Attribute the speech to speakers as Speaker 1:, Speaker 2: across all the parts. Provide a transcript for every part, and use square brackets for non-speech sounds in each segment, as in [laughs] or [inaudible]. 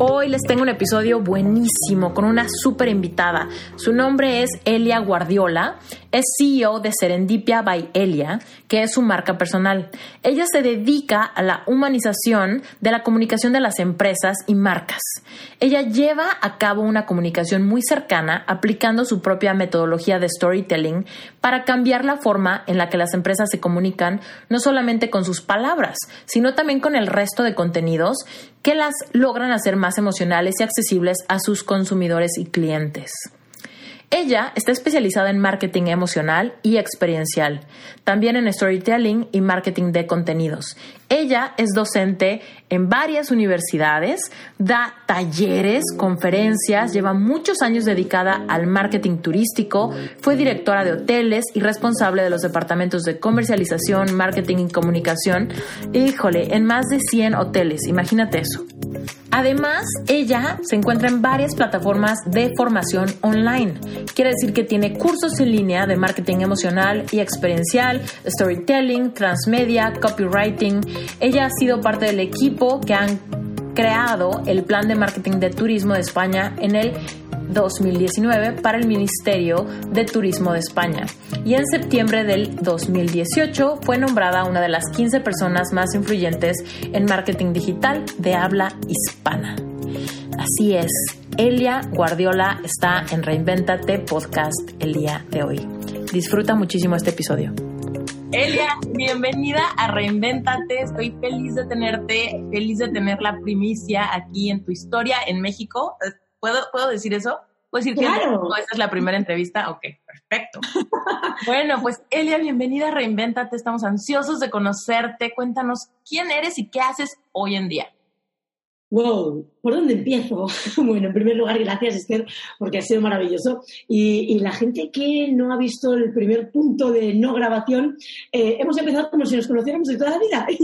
Speaker 1: Hoy les tengo un episodio buenísimo con una súper invitada. Su nombre es Elia Guardiola. Es CEO de Serendipia by Elia, que es su marca personal. Ella se dedica a la humanización de la comunicación de las empresas y marcas. Ella lleva a cabo una comunicación muy cercana aplicando su propia metodología de storytelling para cambiar la forma en la que las empresas se comunican no solamente con sus palabras, sino también con el resto de contenidos que las logran hacer más emocionales y accesibles a sus consumidores y clientes. Ella está especializada en marketing emocional y experiencial, también en storytelling y marketing de contenidos. Ella es docente en varias universidades, da talleres, conferencias, lleva muchos años dedicada al marketing turístico, fue directora de hoteles y responsable de los departamentos de comercialización, marketing y comunicación. Híjole, en más de 100 hoteles, imagínate eso. Además, ella se encuentra en varias plataformas de formación online. Quiere decir que tiene cursos en línea de marketing emocional y experiencial, storytelling, transmedia, copywriting. Ella ha sido parte del equipo que han creado el plan de marketing de turismo de España en el 2019 para el Ministerio de Turismo de España y en septiembre del 2018 fue nombrada una de las 15 personas más influyentes en marketing digital de habla hispana. Así es, Elia Guardiola está en Reinventate Podcast el día de hoy. Disfruta muchísimo este episodio. Elia, bienvenida a Reinventate. Estoy feliz de tenerte, feliz de tener la primicia aquí en tu historia en México. ¿Puedo, ¿puedo decir eso? ¿Puedo decir claro. que esta es la primera entrevista? Ok, perfecto. [laughs] bueno, pues Elia, bienvenida a Reinventate. Estamos ansiosos de conocerte. Cuéntanos quién eres y qué haces hoy en día.
Speaker 2: Wow, ¿por dónde empiezo? [laughs] bueno, en primer lugar, gracias Esther, porque ha sido maravilloso. Y, la gente que no ha visto el primer punto de no grabación, eh, hemos empezado como si nos conociéramos de toda la vida. [laughs]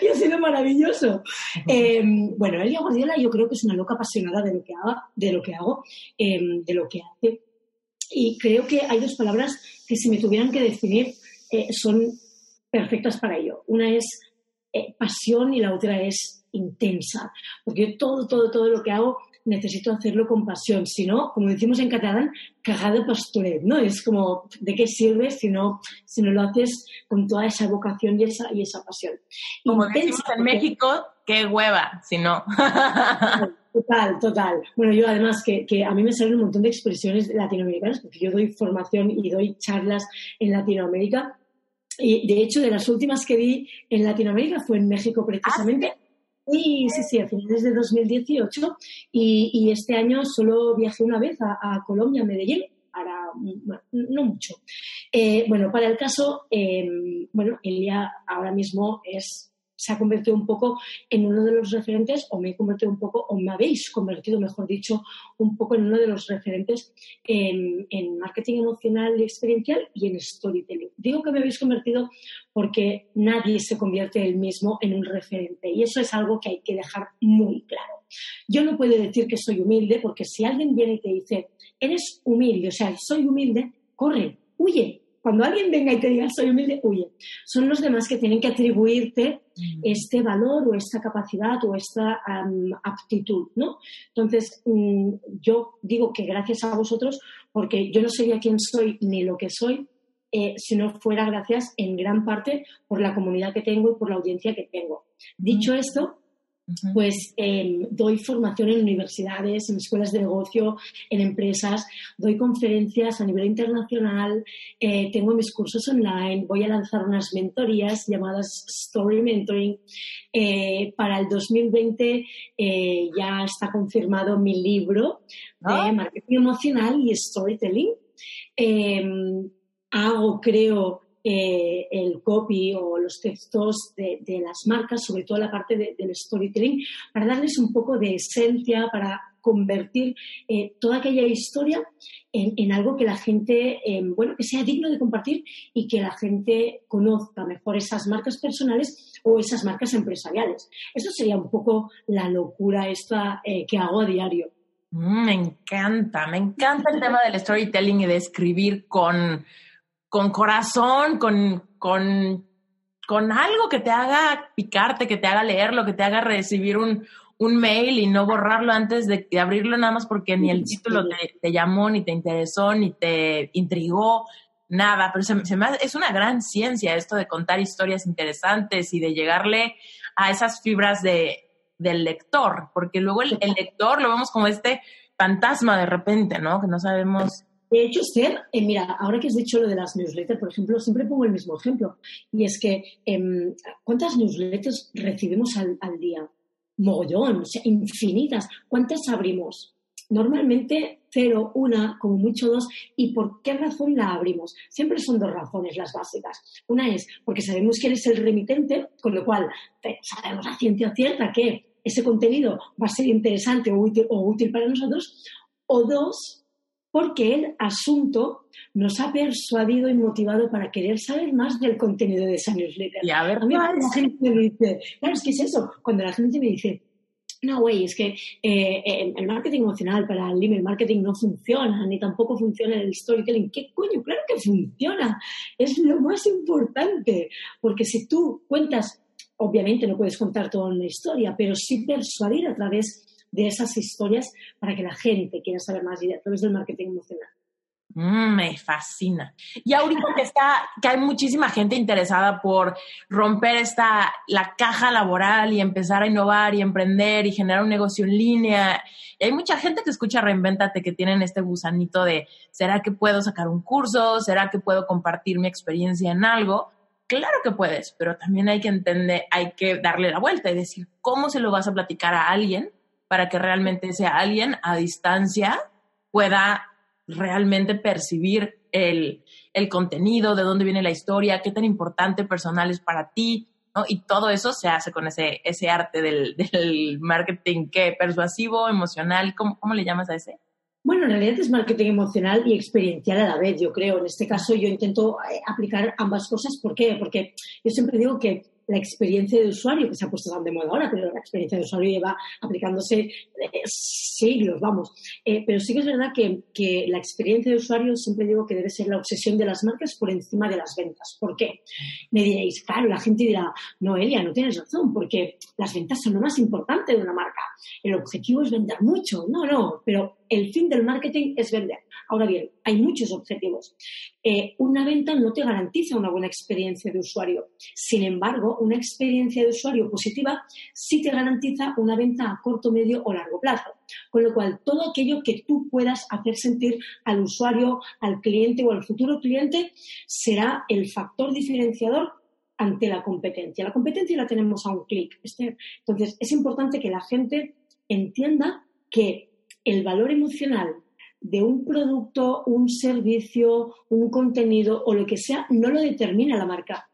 Speaker 2: y ha sido maravilloso. Em, bueno, Elia Guardiola yo creo que es una loca apasionada de lo que, haga, de lo que hago, em, de lo que hace. Y creo que hay dos palabras que si me tuvieran que definir eh, son perfectas para ello. Una es eh, pasión y la otra es intensa. Porque todo, todo, todo lo que hago necesito hacerlo con pasión. Si no, como decimos en catalán, cagada pastoret, ¿no? Es como, ¿de qué sirve si no, si no lo haces con toda esa vocación y esa, y esa pasión?
Speaker 1: Como decimos en México, qué hueva, si no.
Speaker 2: Total, total. Bueno, yo además que, que, a mí me salen un montón de expresiones latinoamericanas, porque yo doy formación y doy charlas en Latinoamérica. Y de hecho, de las últimas que di en Latinoamérica fue en México precisamente. Ah, Sí, sí, sí, a finales de 2018 y, y este año solo viajé una vez a, Colombia, a Medellín, para no mucho. Eh, bueno, para el caso, eh, bueno, Elia ahora mismo es se ha convertido un poco en uno de los referentes, o me he convertido un poco, o me habéis convertido, mejor dicho, un poco en uno de los referentes en, marketing emocional y experiencial y en storytelling. Digo que me habéis convertido porque nadie se convierte él mismo en un referente y eso es algo que hay que dejar muy claro. Yo no puedo decir que soy humilde porque si alguien viene y te dice, eres humilde, o sea, soy humilde, corre, huye, cuando alguien venga y te diga soy humilde, huye. Son los demás que tienen que atribuirte este valor o esta capacidad o esta aptitud, ¿no? Entonces, mm, yo digo que gracias a vosotros, porque yo no sería quien soy ni lo que soy eh, si no fuera gracias en gran parte por la comunidad que tengo y por la audiencia que tengo. Dicho mm. Pues em, doy formación en universidades, en escuelas de negocio, en empresas, doy conferencias a nivel internacional, eh, tengo mis cursos online, voy a lanzar unas mentorías llamadas Story Mentoring. Eh, para el 2020 eh, ya está confirmado mi libro de ah. marketing emocional y storytelling. Em, hago, creo, eh, el copy o los textos de, las marcas, sobre todo la parte del storytelling, para darles un poco de esencia, para convertir eh, toda aquella historia en, algo que la gente, em, bueno, que sea digno de compartir y que la gente conozca mejor esas marcas personales o esas marcas empresariales. Eso sería un poco la locura esta eh, que hago a diario.
Speaker 1: Mm, me encanta, me encanta el tema del storytelling y de escribir con con corazón, con, con, con algo que te haga picarte, que te haga leerlo, que te haga recibir un, un mail y no borrarlo antes de, abrirlo nada más porque ni el título te, llamó, ni te interesó, ni te intrigó, nada. Pero se, se me es una gran ciencia esto de contar historias interesantes y de llegarle a esas fibras de, del lector, porque luego el, el lector lo vemos como este fantasma de repente, ¿no? Que no sabemos
Speaker 2: de hecho, Esther, eh, mira, ahora que has dicho lo de las newsletters, por ejemplo, siempre pongo el mismo ejemplo. Y es que, em, ¿cuántas newsletters recibimos al, día? Mogollón, o sea, infinitas. ¿Cuántas abrimos? Normalmente cero, una, como mucho dos. ¿Y por qué razón la abrimos? Siempre son dos razones las básicas. Una es porque sabemos que eres el remitente, con lo cual sabemos a ciencia cierta que ese contenido va a ser interesante o útil, o útil para nosotros. O dos, porque el asunto nos ha persuadido y motivado para querer saber más del contenido de esa newsletter.
Speaker 1: Y a ver,
Speaker 2: mí la gente me dice, claro, es que es eso, cuando la gente me dice, no, güey, es que eh, el marketing emocional para el email marketing no funciona, ni tampoco funciona el storytelling. ¿Qué coño? Claro que funciona. Es lo más importante, porque si tú cuentas, obviamente no puedes contar toda una historia, pero sí persuadir a través de esas historias para que la gente quiera saber más y a través del marketing emocional.
Speaker 1: Mm, me fascina. Y ahorita que está, que hay muchísima gente interesada por romper esta, la caja laboral y empezar a innovar y emprender y generar un negocio en línea. Y hay mucha gente que escucha Reinventate que tienen este gusanito de, ¿será que puedo sacar un curso? ¿Será que puedo compartir mi experiencia en algo? Claro que puedes, pero también hay que entender, hay que darle la vuelta y decir, ¿cómo se lo vas a platicar a alguien para que realmente sea alguien a distancia pueda realmente percibir el, contenido, de dónde viene la historia, qué tan importante personal es para ti, ¿no? Y todo eso se hace con ese, ese arte [laughs] del, marketing, ¿qué? Persuasivo, emocional, ¿cómo, ¿cómo le llamas a ese?
Speaker 2: Bueno, en realidad es marketing emocional y experiencial a la vez, yo creo. En este caso yo intento eh, aplicar ambas cosas. ¿Por qué? Porque yo siempre digo que la experiencia de usuario, que se ha puesto tan de moda ahora, pero la experiencia de usuario lleva aplicándose eh, siglos, vamos. Eh, pero sí que es verdad que, que, la experiencia de usuario siempre digo que debe ser la obsesión de las marcas por encima de las ventas. ¿Por qué? Me diréis, claro, la gente dirá, no, Elia, no tienes razón, porque las ventas son lo más importante de una marca. El objetivo es vender mucho. No, no, pero el fin del marketing es vender. Ahora bien, hay muchos objetivos. Eh, una venta no te garantiza una buena experiencia de usuario. Sin embargo, una experiencia de usuario positiva sí te garantiza una venta a corto, medio o largo plazo. Con lo cual, todo aquello que tú puedas hacer sentir al usuario, al cliente o al futuro cliente será el factor diferenciador ante la competencia. La competencia la tenemos a un clic. Este, entonces, es importante que la gente entienda que el valor emocional de un producto, un servicio, un contenido o lo que sea, no lo determina la marca,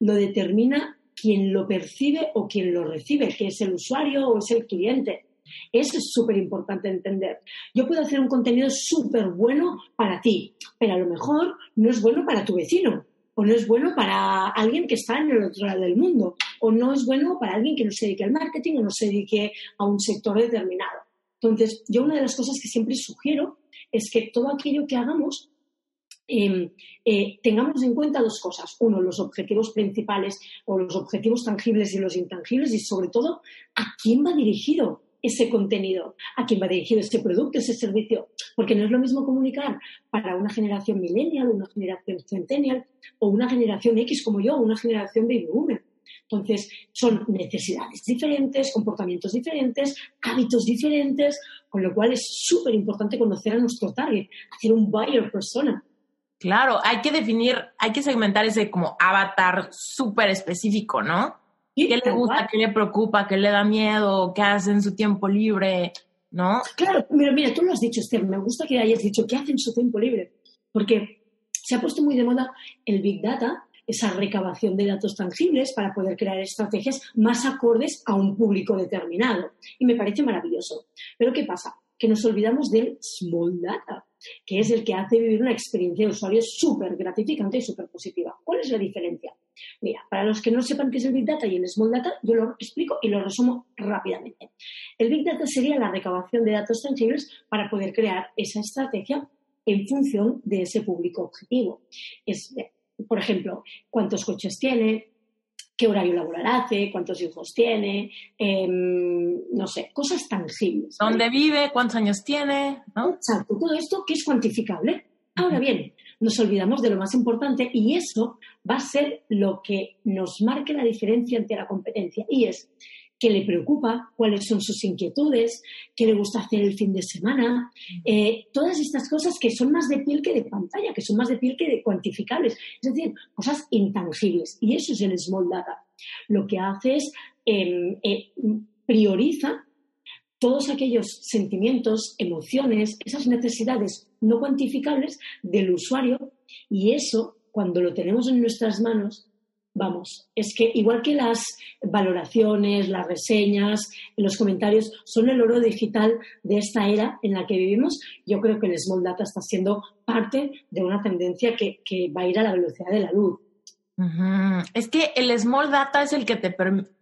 Speaker 2: lo determina quien lo percibe o quien lo recibe, que es el usuario o es el cliente. Eso es súper importante entender. Yo puedo hacer un contenido súper bueno para ti, pero a lo mejor no es bueno para tu vecino, o no es bueno para alguien que está en el otro lado del mundo, o no es bueno para alguien que no se dedique al marketing o no se dedique a un sector determinado. Entonces, yo una de las cosas que siempre sugiero es que todo aquello que hagamos em, eh, tengamos en cuenta dos cosas. Uno, los objetivos principales o los objetivos tangibles y los intangibles y sobre todo, ¿a quién va dirigido ese contenido? ¿A quién va dirigido ese producto, ese servicio? Porque no es lo mismo comunicar para una generación millennial, una generación centennial o una generación X como yo, una generación baby boomer. Entonces, son necesidades diferentes, comportamientos diferentes, hábitos diferentes, con lo cual es súper importante conocer a nuestro target, hacer un buyer persona.
Speaker 1: Claro, hay que definir, hay que segmentar ese como avatar súper específico, ¿no? ¿Qué le gusta, qué le preocupa, qué le da miedo, qué hace en su tiempo libre, ¿no?
Speaker 2: Claro, mira, mira, tú lo has dicho, Esther, me gusta que hayas dicho qué hace en su tiempo libre, porque se ha puesto muy de moda el Big Data, esa recabación de datos tangibles para poder crear estrategias más acordes a un público determinado. Y me parece maravilloso. Pero ¿qué pasa? Que nos olvidamos del small data, que es el que hace vivir una experiencia de usuario súper gratificante y súper positiva. ¿Cuál es la diferencia? Mira, para los que no sepan qué es el Big Data y el Small Data, yo lo explico y lo resumo rápidamente. El Big Data sería la recabación de datos tangibles para poder crear esa estrategia en función de ese público objetivo. Es, por ejemplo, cuántos coches tiene, qué horario laboral hace, cuántos hijos tiene, em, no sé, cosas tangibles.
Speaker 1: ¿Dónde vive? ¿Cuántos años tiene?
Speaker 2: Exacto, todo esto que es cuantificable. Ahora bien, nos olvidamos de lo más importante y eso va a ser lo que nos marque la diferencia ante la competencia y es qué le preocupa, cuáles son sus inquietudes, qué le gusta hacer el fin de semana, eh, todas estas cosas que son más de piel que de pantalla, que son más de piel que de cuantificables, es decir, cosas intangibles. Y eso es el Small Data. Lo que hace es em, eh, prioriza todos aquellos sentimientos, emociones, esas necesidades no cuantificables del usuario y eso, cuando lo tenemos en nuestras manos, vamos, es que igual que las valoraciones, las reseñas, los comentarios son el oro digital de esta era en la que vivimos, yo creo que el Small Data está siendo parte de una tendencia que, va a ir a la velocidad de la luz.
Speaker 1: Es que el Small Data es el que te,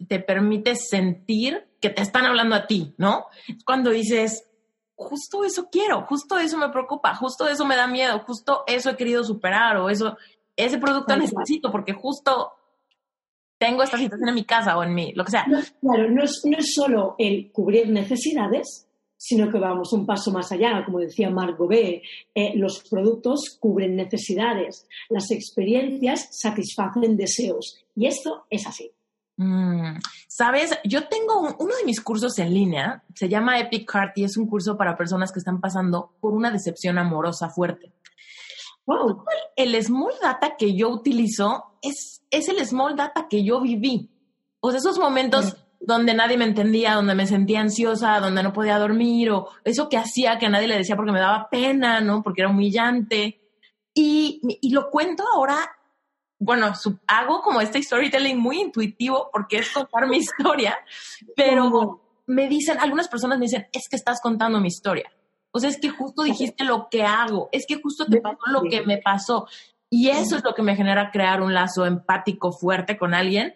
Speaker 1: te permite sentir que te están hablando a ti, ¿no? Cuando dices, justo eso quiero, justo eso me preocupa, justo eso me da miedo, justo eso he querido superar o eso, ese producto necesito porque justo tengo esta situación en mi casa o en mí, lo que sea.
Speaker 2: claro, no es, no es solo el cubrir necesidades, sino que vamos un paso más allá. Como decía Marc Gobet, eh, los productos cubren necesidades, las experiencias satisfacen deseos. Y esto es así.
Speaker 1: Mm, Sabes, yo tengo uno de mis cursos en línea, se llama Epic Heart y es un curso para personas que están pasando por una decepción amorosa fuerte. Wow. El small data que yo utilizo es, es el small data que yo viví. O sea, esos momentos donde nadie me entendía, donde me sentía ansiosa, donde no podía dormir, o eso que hacía que a nadie le decía porque me daba pena, ¿no? Porque era humillante. Y, y lo cuento ahora, bueno, hago como este storytelling muy intuitivo porque es contar mi historia, pero me dicen, algunas personas me dicen, es que estás contando mi historia. O sea, es que justo dijiste lo que hago, es que justo te pasó lo que me pasó. Y eso es lo que me genera crear un lazo empático fuerte con alguien.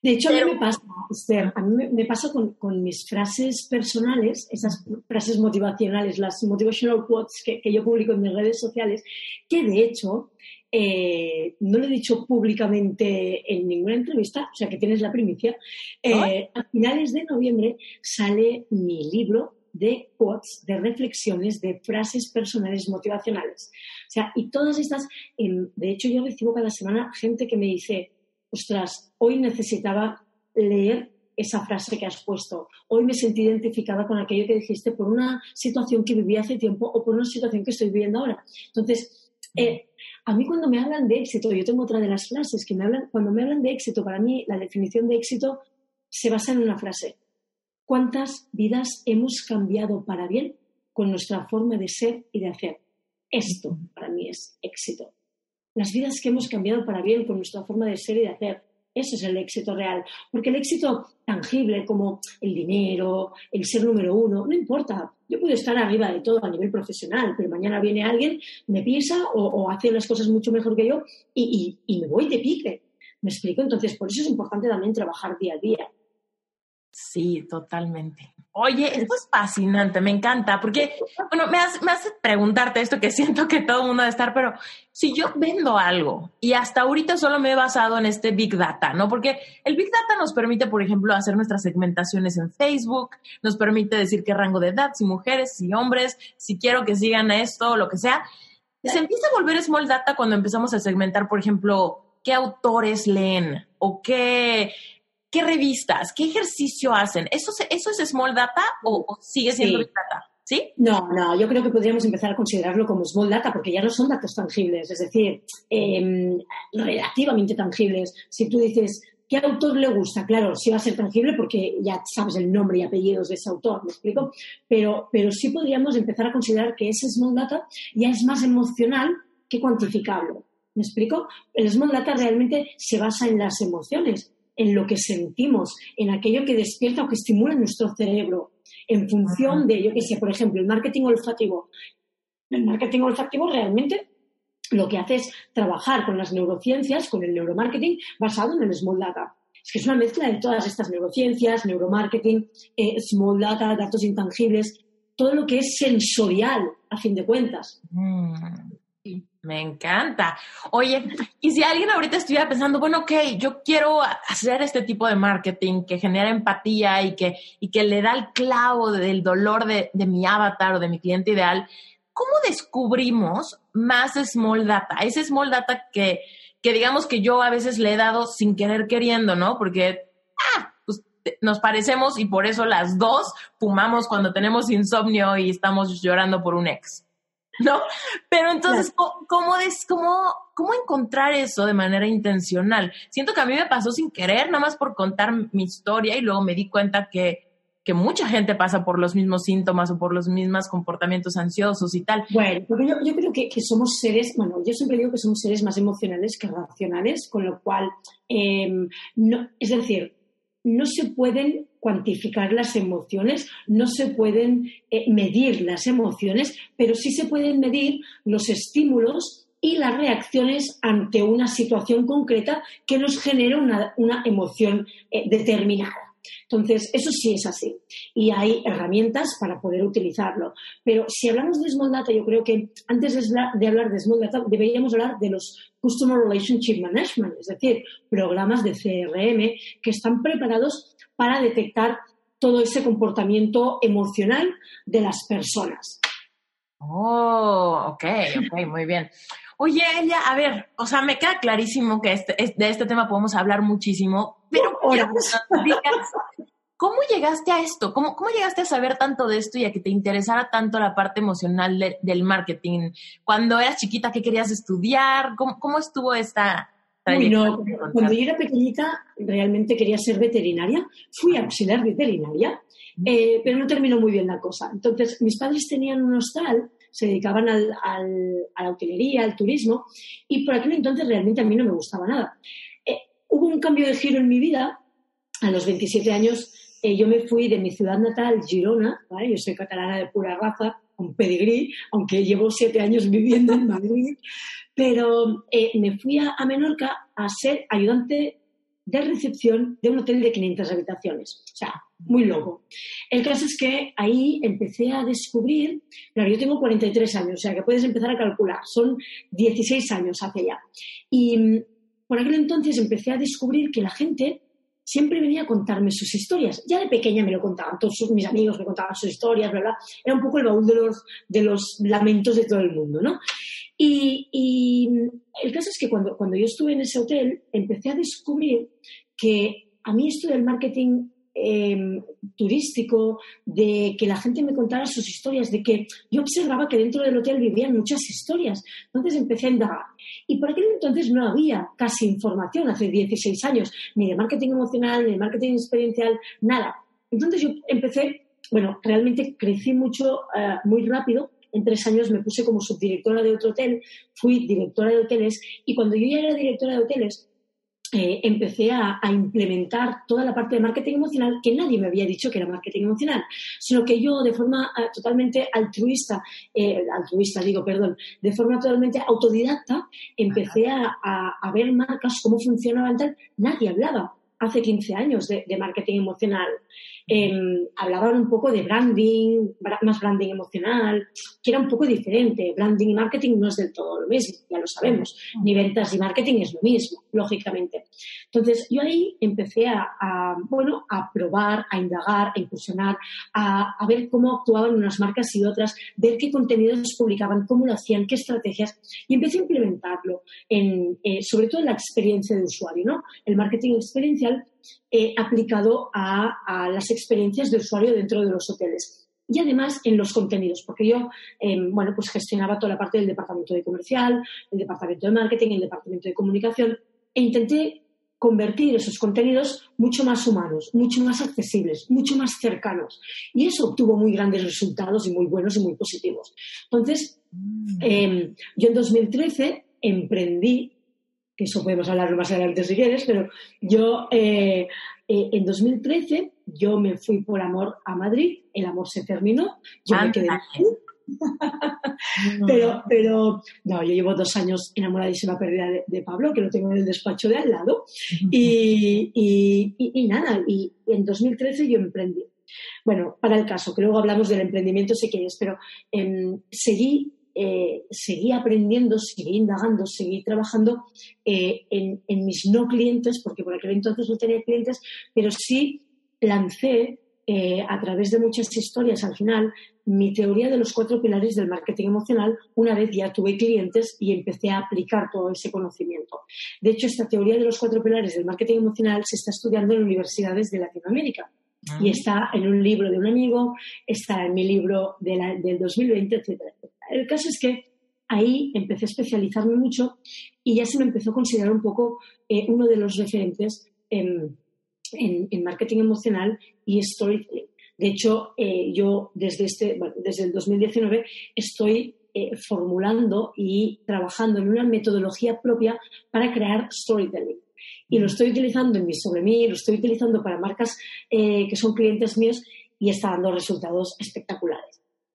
Speaker 2: De hecho, a mí me pasa, Esther, a mí me, pasa con, mis frases personales, esas frases motivacionales, las motivational quotes que, yo publico en mis redes sociales, que de hecho eh, no lo he dicho públicamente en ninguna entrevista, o sea que tienes la primicia. Eh, a finales de noviembre sale mi libro de quotes, de reflexiones, de frases personales motivacionales. Sea, y todas estas, de hecho yo recibo cada semana gente que me dice, ostras, hoy necesitaba leer esa frase que has puesto. Hoy me sentí identificada con aquello que dijiste por una situación que viví hace tiempo o por una situación que estoy viviendo ahora. Entonces, eh, a mí cuando me hablan de éxito, yo tengo otra de las frases que me hablan, cuando me hablan de éxito, para mí la definición de éxito se basa en una frase. ¿Cuántas vidas hemos cambiado para bien con nuestra forma de ser y de hacer? Esto para mí es éxito. Las vidas que hemos cambiado para bien con nuestra forma de ser y de hacer. Ese es el éxito real. Porque el éxito tangible, como el dinero, el ser número uno, no importa. Yo puedo estar arriba de todo a nivel profesional, pero mañana viene alguien, me pisa o, hace las cosas mucho mejor que yo y me voy de pique. ¿Me explico? Entonces, por eso es importante también trabajar día a día.
Speaker 1: Sí, totalmente. Oye, esto es fascinante, me encanta, porque, bueno, me hace, preguntarte esto que [laughs] siento que todo el mundo debe estar, pero si yo vendo algo y hasta ahorita solo me he basado en este Big Data, ¿no? Porque el Big Data nos permite, por ejemplo, hacer nuestras segmentaciones en Facebook, nos permite decir qué rango de edad, si mujeres, si hombres, si quiero que sigan esto, lo que sea. Se empieza a volver Small Data cuando empezamos a segmentar, por ejemplo, qué autores leen o qué, qué revistas, qué ejercicio hacen? ¿Eso, eso es Small Data o, sigue siendo Big Data? ¿Sí?
Speaker 2: No, no, yo creo que podríamos empezar a considerarlo como small data porque ya no son datos tangibles, es decir, em, relativamente tangibles. Si tú dices, ¿qué autor le gusta? Claro, sí va a ser tangible porque ya sabes el nombre y apellidos de ese autor, ¿me explico? Pero, pero sí podríamos empezar a considerar que ese small data ya es más emocional que cuantificable. ¿Me explico? El small data realmente se basa en las emociones, en lo que sentimos, en aquello que despierta o que estimula nuestro cerebro en función de, yo qué sé, por ejemplo, el marketing olfativo. El marketing olfativo realmente lo que hace es trabajar con las neurociencias, con el neuromarketing basado en el small data. Es que es una mezcla de todas estas neurociencias, neuromarketing, eh, small data, datos intangibles, todo lo que es sensorial, a fin de cuentas.
Speaker 1: Mm. Me encanta. Oye, y si alguien ahorita estuviera pensando, bueno, ok, yo quiero hacer este tipo de marketing que genera empatía y que, y que le da el clavo del dolor de, de mi avatar o de mi cliente ideal, ¿cómo descubrimos más small data? Ese small data que, que digamos que yo a veces le he dado sin querer queriendo, ¿no? Porque, ah, pues nos parecemos y por eso las dos fumamos cuando tenemos insomnio y estamos llorando por un ex. ¿No? Pero entonces, ¿cómo, cómo, ¿cómo encontrar eso de manera intencional? Siento que a mí me pasó sin querer, nada más por contar mi historia y luego me di cuenta que, que mucha gente pasa por los mismos síntomas o por los mismos comportamientos ansiosos y tal.
Speaker 2: Bueno, porque yo, yo creo que, que, somos seres, bueno, yo siempre digo que somos seres más emocionales que racionales, con lo cual, em, no, es decir, no se pueden cuantificar las emociones, no se pueden eh, medir las emociones, pero sí se pueden medir los estímulos y las reacciones ante una situación concreta que nos genera una, emoción eh, determinada. Entonces, eso sí es así. Y hay herramientas para poder utilizarlo. Pero si hablamos de Small Data, yo creo que antes de hablar de Small Data, deberíamos hablar de los Customer Relationship Management, es decir, programas de CRM que están preparados para detectar todo ese comportamiento emocional de las personas.
Speaker 1: Oh, ok, ok, muy bien. Oye, ella, a ver, o sea, me queda clarísimo que este, de este tema podemos hablar muchísimo, pero ¿cómo llegaste a esto? ¿Cómo, ¿Cómo llegaste a saber tanto de esto y a que te interesara tanto la parte emocional del marketing? Cuando eras chiquita, ¿qué querías estudiar? ¿Cómo, cómo estuvo esta,
Speaker 2: no, cuando yo era pequeñita realmente quería ser veterinaria, fui auxiliar veterinaria, eh, pero no terminó muy bien la cosa. Entonces, mis padres tenían un hostal, se dedicaban al, a la hotelería, al turismo, y por aquel entonces realmente a mí no me gustaba nada. Eh, hubo un cambio de giro en mi vida, a los 27 años eh, yo me fui de mi ciudad natal, Girona, yo soy catalana de pura raza, con pedigrí, aunque llevo siete años viviendo en Madrid, pero eh, me fui a, Menorca a ser ayudante de recepción de un hotel de 500 habitaciones. O sea, muy loco. El caso es que ahí empecé a descubrir, claro, yo tengo 43 años, o sea que puedes empezar a calcular, son 16 años hace ya. Y mm, por aquel entonces empecé a descubrir que la gente siempre venía a contarme sus historias. Ya de pequeña me lo contaban, todos mis amigos me contaban sus historias, ¿verdad? Era un poco el baúl de los, de los lamentos de todo el mundo, ¿no? Y, el caso es que cuando, cuando yo estuve en ese hotel, empecé a descubrir que a mí esto del marketing Em, turístico, de que la gente me contara sus historias, de que yo observaba que dentro del hotel vivían muchas historias. Entonces empecé a indagar. Y por aquel entonces no había casi información, hace 16 años, ni de marketing emocional, ni de marketing experiencial, nada. Entonces yo empecé, bueno, realmente crecí mucho, eh, muy rápido. En tres años me puse como subdirectora de otro hotel, fui directora de hoteles y cuando yo ya era directora de hoteles, eh, empecé a, implementar toda la parte de marketing emocional que nadie me había dicho que era marketing emocional, sino que yo de forma eh, totalmente altruista, eh, altruista digo, perdón, de forma totalmente autodidacta, empecé a, ver marcas, cómo funcionaban tal, nadie hablaba hace 15 años de, marketing emocional. Em, hablaban un poco de branding, más branding emocional, que era un poco diferente. Branding y marketing no es del todo lo mismo, ya lo sabemos. Ni ventas y marketing es lo mismo, lógicamente. Entonces, yo ahí empecé a, bueno, a probar, a indagar, a incursionar, a, ver cómo actuaban unas marcas y otras, ver qué contenidos publicaban, cómo lo hacían, qué estrategias, y empecé a implementarlo, en, eh, sobre todo en la experiencia de usuario, ¿no? El marketing experiencial eh, aplicado a, las experiencias de usuario dentro de los hoteles y además en los contenidos, porque yo, em, bueno, pues gestionaba toda la parte del departamento de comercial, el departamento de marketing, el departamento de comunicación, e intenté convertir esos contenidos mucho más humanos, mucho más accesibles, mucho más cercanos. Y eso obtuvo muy grandes resultados y muy buenos y muy positivos. Entonces, em, yo en 2013 emprendí que eso podemos hablar más adelante si quieres, pero yo eh, eh, en 2013 yo me fui por amor a Madrid, el amor se terminó, yo me quedé [laughs] pero, pero, no, yo llevo dos años enamoradísima perdida de, de, Pablo, que lo tengo en el despacho de al lado. y, y, nada, y, en 2013 yo emprendí. Bueno, para el caso, que luego hablamos del emprendimiento si quieres, pero em, seguí eh, seguí aprendiendo, seguí indagando, seguí trabajando eh, en, mis no clientes, porque por aquel entonces no tenía clientes, pero sí lancé eh, a través de muchas historias al final mi teoría de los cuatro pilares del marketing emocional una vez ya tuve clientes y empecé a aplicar todo ese conocimiento. De hecho, esta teoría de los cuatro pilares del marketing emocional se está estudiando en universidades de Latinoamérica. Y ah. está en un libro de un amigo, está en mi libro del 2020, etcétera, El caso es que ahí empecé a especializarme mucho y ya se me empezó a considerar un poco eh, uno de los referentes en, marketing emocional y storytelling. De hecho, eh, yo desde, este, desde el 2019 estoy eh, formulando y trabajando en una metodología propia para crear storytelling y lo estoy utilizando en mi sobre mí, lo estoy utilizando para marcas eh, que son clientes míos y está dando resultados espectaculares.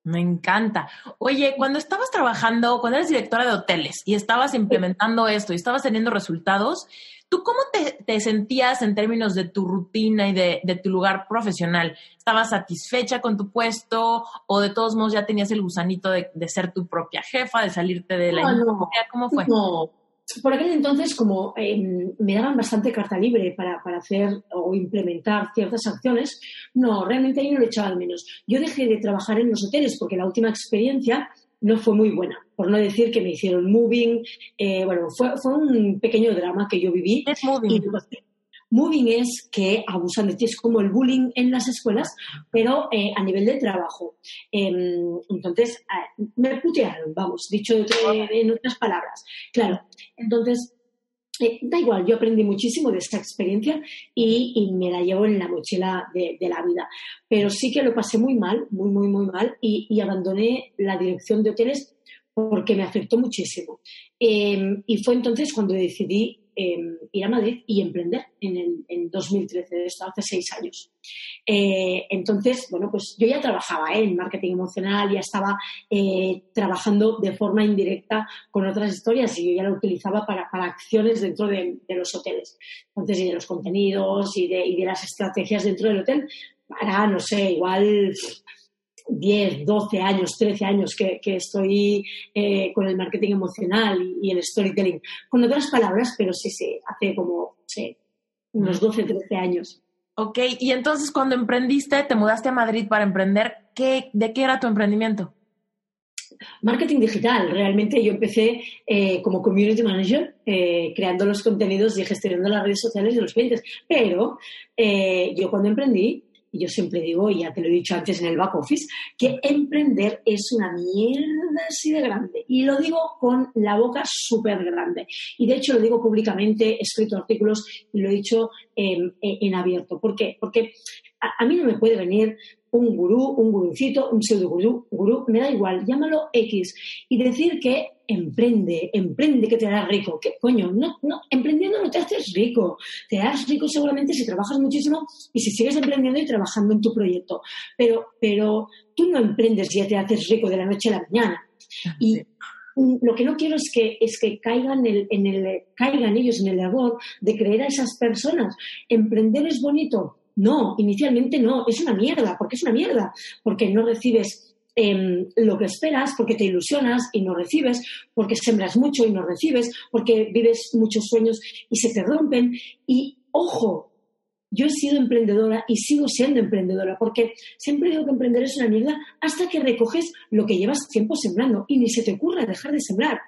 Speaker 1: Me encanta. Oye, cuando estabas trabajando, cuando eres directora de hoteles y estabas implementando esto y estabas teniendo resultados, ¿tú cómo te, sentías en términos de tu rutina y de, tu lugar profesional? ¿Estabas satisfecha con tu puesto o de todos modos ya tenías el gusanito de, ser tu propia jefa, de salirte de la
Speaker 2: no, ¿Cómo fue? No, por aquel entonces, como em, me daban bastante carta libre para, hacer o implementar ciertas acciones, no, realmente ahí no lo echaba al menos. Yo dejé de trabajar en los hoteles porque la última experiencia no fue muy buena, por no decir que me hicieron moving. Eh, bueno, fue, fue un pequeño drama que yo viví.
Speaker 1: Es moving.
Speaker 2: Moving es que abusan de ti, es como el bullying en las escuelas, pero eh, a nivel de trabajo. Em, entonces, eh, me putearon, vamos, dicho en otras palabras. Claro, entonces, eh, da igual, yo aprendí muchísimo de esta experiencia y, me la llevo en la mochila de, la vida. Pero sí que lo pasé muy mal, muy, muy, muy mal, y abandoné la dirección de hoteles porque me afectó muchísimo. Em, y fue entonces cuando decidí Em, ir a Madrid y emprender en, el, en 2013, esto hace seis años. Eh, entonces, bueno, pues yo ya trabajaba ¿eh? en marketing emocional, ya estaba eh, trabajando de forma indirecta con otras historias y yo ya lo utilizaba para, para acciones dentro de, los hoteles. Entonces, y de los contenidos y de, y de las estrategias dentro del hotel para, no sé, igual 10, 12 años, 13 años que, estoy eh, con el marketing emocional y, el storytelling. Con otras palabras, pero sí, sí, hace como, sí, unos 12, 13 años.
Speaker 1: Ok, y entonces cuando emprendiste, te mudaste a Madrid para emprender, ¿qué, ¿de qué era tu emprendimiento?
Speaker 2: Marketing digital. Realmente yo empecé eh, como community manager, eh, creando los contenidos y gestionando las redes sociales de los clientes. Pero yo cuando emprendí, yo siempre digo, y ya te lo he dicho antes en el back office, que emprender es una mierda así de grande. Y lo digo con la boca súper grande. Y de hecho lo digo públicamente, he escrito artículos y lo he dicho en, abierto. ¿Por qué? Porque a, mí no me puede venir un gurú, un gurucito, un pseudo gurú, gurú, me da igual, llámalo X, y decir que emprende, emprende que te harás rico. ¿Qué coño? No, no, emprendiendo no te haces rico. Te harás rico seguramente si trabajas muchísimo y si sigues emprendiendo y trabajando en tu proyecto. Pero, pero tú no emprendes y ya te haces rico de la noche a la mañana. Y lo que no quiero es que, es que caigan, en el, caigan ellos en el error de creer a esas personas. Emprender es bonito. No, inicialmente no, es una mierda. ¿Por qué es una mierda? Porque no recibes em, lo que esperas, porque te ilusionas y no recibes, porque sembras mucho y no recibes, porque vives muchos sueños y se te rompen. Y ojo, yo he sido emprendedora y sigo siendo emprendedora, porque siempre digo que emprender es una mierda hasta que recoges lo que llevas tiempo sembrando y ni se te ocurra dejar de sembrar.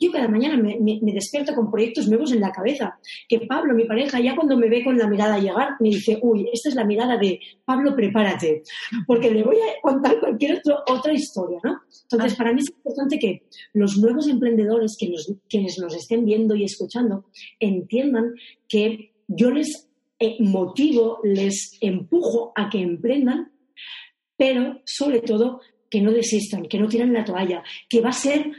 Speaker 2: Yo cada mañana me, despierto con proyectos nuevos en la cabeza, que Pablo, mi pareja, ya cuando me ve con la mirada llegar, me dice, uy, esta es la mirada de Pablo, prepárate, porque le voy a contar cualquier otra historia, ¿no? Entonces, ah. para mí es importante que los nuevos emprendedores, que quienes nos estén viendo y escuchando, entiendan que yo les eh, motivo, les empujo a que emprendan, pero sobre todo que no desistan, que no tiren la toalla, que va a ser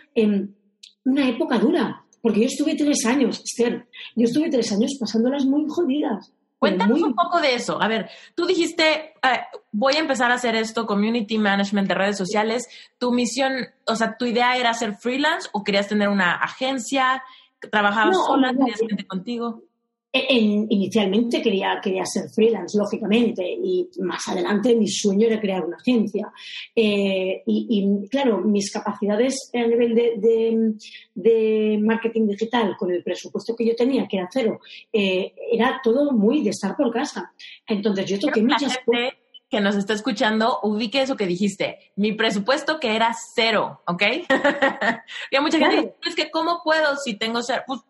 Speaker 2: una época dura, porque yo estuve tres años, Esther, yo estuve tres años pasándolas muy jodidas.
Speaker 1: Cuéntanos un poco de eso. A ver, tú dijiste, eh, voy a empezar a hacer esto, community management de redes sociales. ¿Tu misión, o sea, tu idea era ser freelance o querías tener una agencia? ¿Trabajabas sola? ¿Tenías gente contigo?
Speaker 2: Inicialmente quería, quería ser freelance, lógicamente, y más adelante mi sueño era crear una agencia. Eh, y, claro, mis capacidades a nivel de, marketing digital, con el presupuesto que yo tenía, que era cero, eh, era todo muy de estar por casa. Entonces yo toqué muchas
Speaker 1: cosas que nos está escuchando ubique eso que dijiste. Mi presupuesto que era cero, ¿ok? [laughs] y hay mucha gente que es que ¿cómo puedo si tengo cero? Pues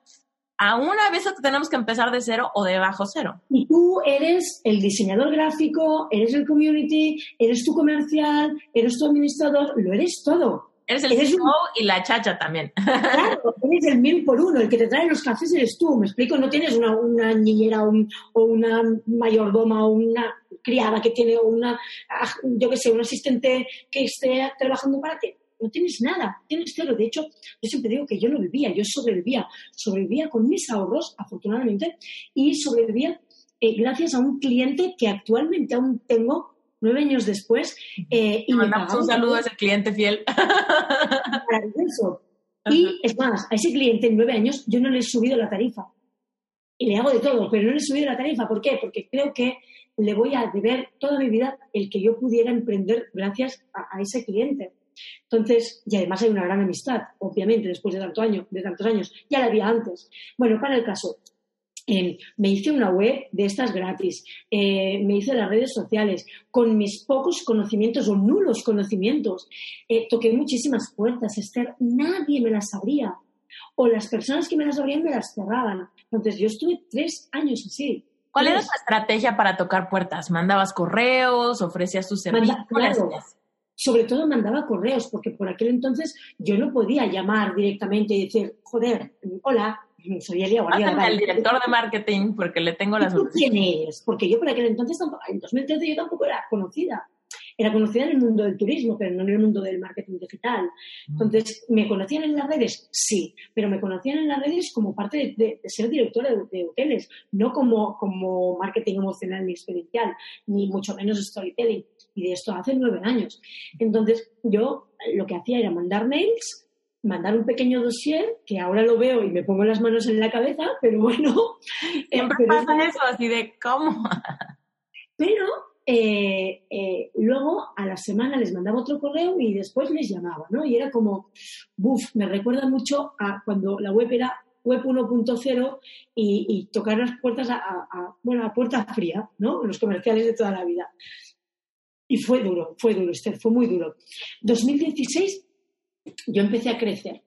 Speaker 1: a una vez tenemos que empezar de cero o de bajo cero.
Speaker 2: Y tú eres el diseñador gráfico, eres el community, eres tu comercial, eres tu administrador, lo eres todo.
Speaker 1: Eres el CEO y la chacha también.
Speaker 2: Claro, [laughs] eres el mil por uno, el que te trae los cafés eres tú, me explico, no tienes una, una niñera o una mayordoma o una criada que tiene una, ah, yo qué sé, un asistente que esté trabajando para ti no tienes nada, tienes cero. De hecho, yo siempre digo que yo no vivía, yo sobrevivía. Sobrevivía con mis ahorros, afortunadamente, y sobrevivía eh, gracias a un cliente que actualmente aún tengo nueve años después.
Speaker 1: Eh, y mandamos un saludo a ese cliente fiel.
Speaker 2: Maravilloso. Y es más, a ese cliente en nueve años yo no le he subido la tarifa. Y le hago de todo, pero no le he subido la tarifa. ¿Por qué? Porque creo que le voy a deber toda mi vida el que yo pudiera emprender gracias a ese cliente. Entonces, y además hay una gran amistad, obviamente, después de, tanto año, de tantos años, ya la había antes. Bueno, para el caso, me hice una web de estas gratis, eh, me hice las redes sociales con mis pocos conocimientos o nulos conocimientos. Eh, toqué muchísimas puertas, Esther, nadie me las abría. O las personas que me las abrían me las cerraban. Entonces yo estuve tres años así.
Speaker 1: ¿Cuál era tu estrategia para tocar puertas? ¿Mandabas correos? ¿Ofrecías tus servicios?
Speaker 2: Sobre todo mandaba correos, porque por aquel entonces yo no podía llamar directamente y decir, joder, hola, soy Elia
Speaker 1: Guardiola. el director de marketing, porque le tengo las
Speaker 2: ¿Quién eres? Porque yo por aquel entonces, en 2013 yo tampoco era conocida. Era conocida en el mundo del turismo, pero no en el mundo del marketing digital. Mm. Entonces, ¿me conocían en las redes? Sí, pero me conocían en las redes como parte de, ser directora de, de, hoteles, no como, como marketing emocional ni experiencial, ni mucho menos storytelling y de esto hace nueve años. Entonces, yo lo que hacía era mandar mails, mandar un pequeño dossier, que ahora lo veo y me pongo las manos en la cabeza, pero bueno.
Speaker 1: Siempre pasa eso, así de cómo.
Speaker 2: pero eh, eh, luego a la semana les mandaba otro correo y después les llamaba, ¿no? Y era como, buf, me recuerda mucho a cuando la web era web 1.0 y, tocar las puertas a, bueno, a puerta fría, ¿no? Los comerciales de toda la vida. Y fue duro, fue duro, Esther, fue muy duro. 2016 yo empecé a crecer.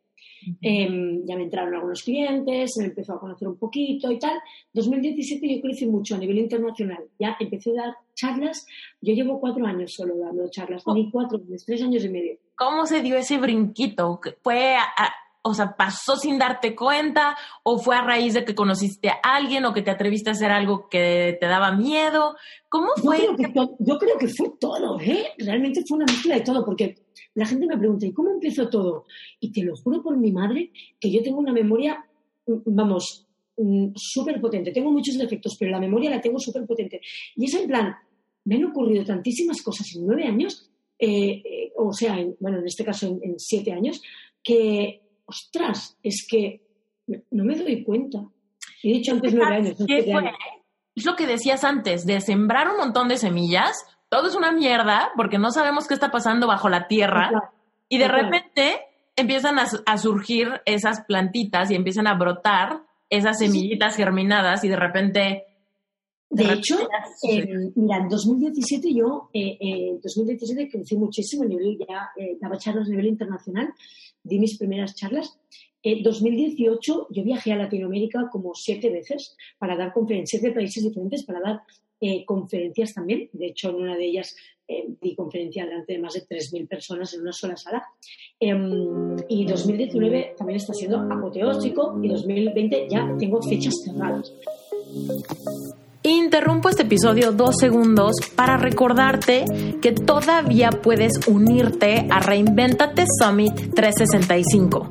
Speaker 2: Em, ya me entraron algunos clientes, me empezó a conocer un poquito y tal. 2017 yo crecí mucho a nivel internacional. Ya empecé a dar charlas. Yo llevo cuatro años solo dando charlas, oh. ni cuatro, tres años y medio.
Speaker 1: ¿Cómo se dio ese brinquito? ¿Fue a, o sea, pasó sin darte cuenta o fue a raíz de que conociste a alguien o que te atreviste a hacer algo que te daba miedo? ¿Cómo fue?
Speaker 2: Yo creo que, yo creo que fue todo, ¿eh? Realmente fue una mezcla de todo, porque la gente me pregunta, ¿y cómo empezó todo? Y te lo juro por mi madre que yo tengo una memoria, mm, vamos, mm, súper potente. Tengo muchos defectos, pero la memoria la tengo súper potente. Y es en plan, me han ocurrido tantísimas cosas en nueve años, eh, eh, o sea, bueno, en este caso en siete años, que ostras, es que no me doy cuenta. He dicho antes nueve años.
Speaker 1: Es lo que decías antes, de sembrar un montón de semillas todo es una mierda porque no sabemos qué está pasando bajo la tierra y de repente empiezan a, surgir esas plantitas y empiezan a brotar esas semillitas germinadas y de repente...
Speaker 2: De, hecho, mira, en 2017 yo, eh, eh, en 2017 crecí muchísimo, a nivel, ya eh, daba charlas a nivel internacional, di mis primeras charlas. En 2018 yo viajé a Latinoamérica como siete veces para dar conferencias de países diferentes, para dar eh, conferencias también. De hecho, en una de ellas eh, di conferencia delante de más de 3.000 personas en una sola sala. Em, y 2019 también está siendo apoteósico y 2020 ya tengo fechas cerradas.
Speaker 1: Interrumpo este episodio dos segundos para recordarte que todavía puedes unirte a Reinventate Summit 365.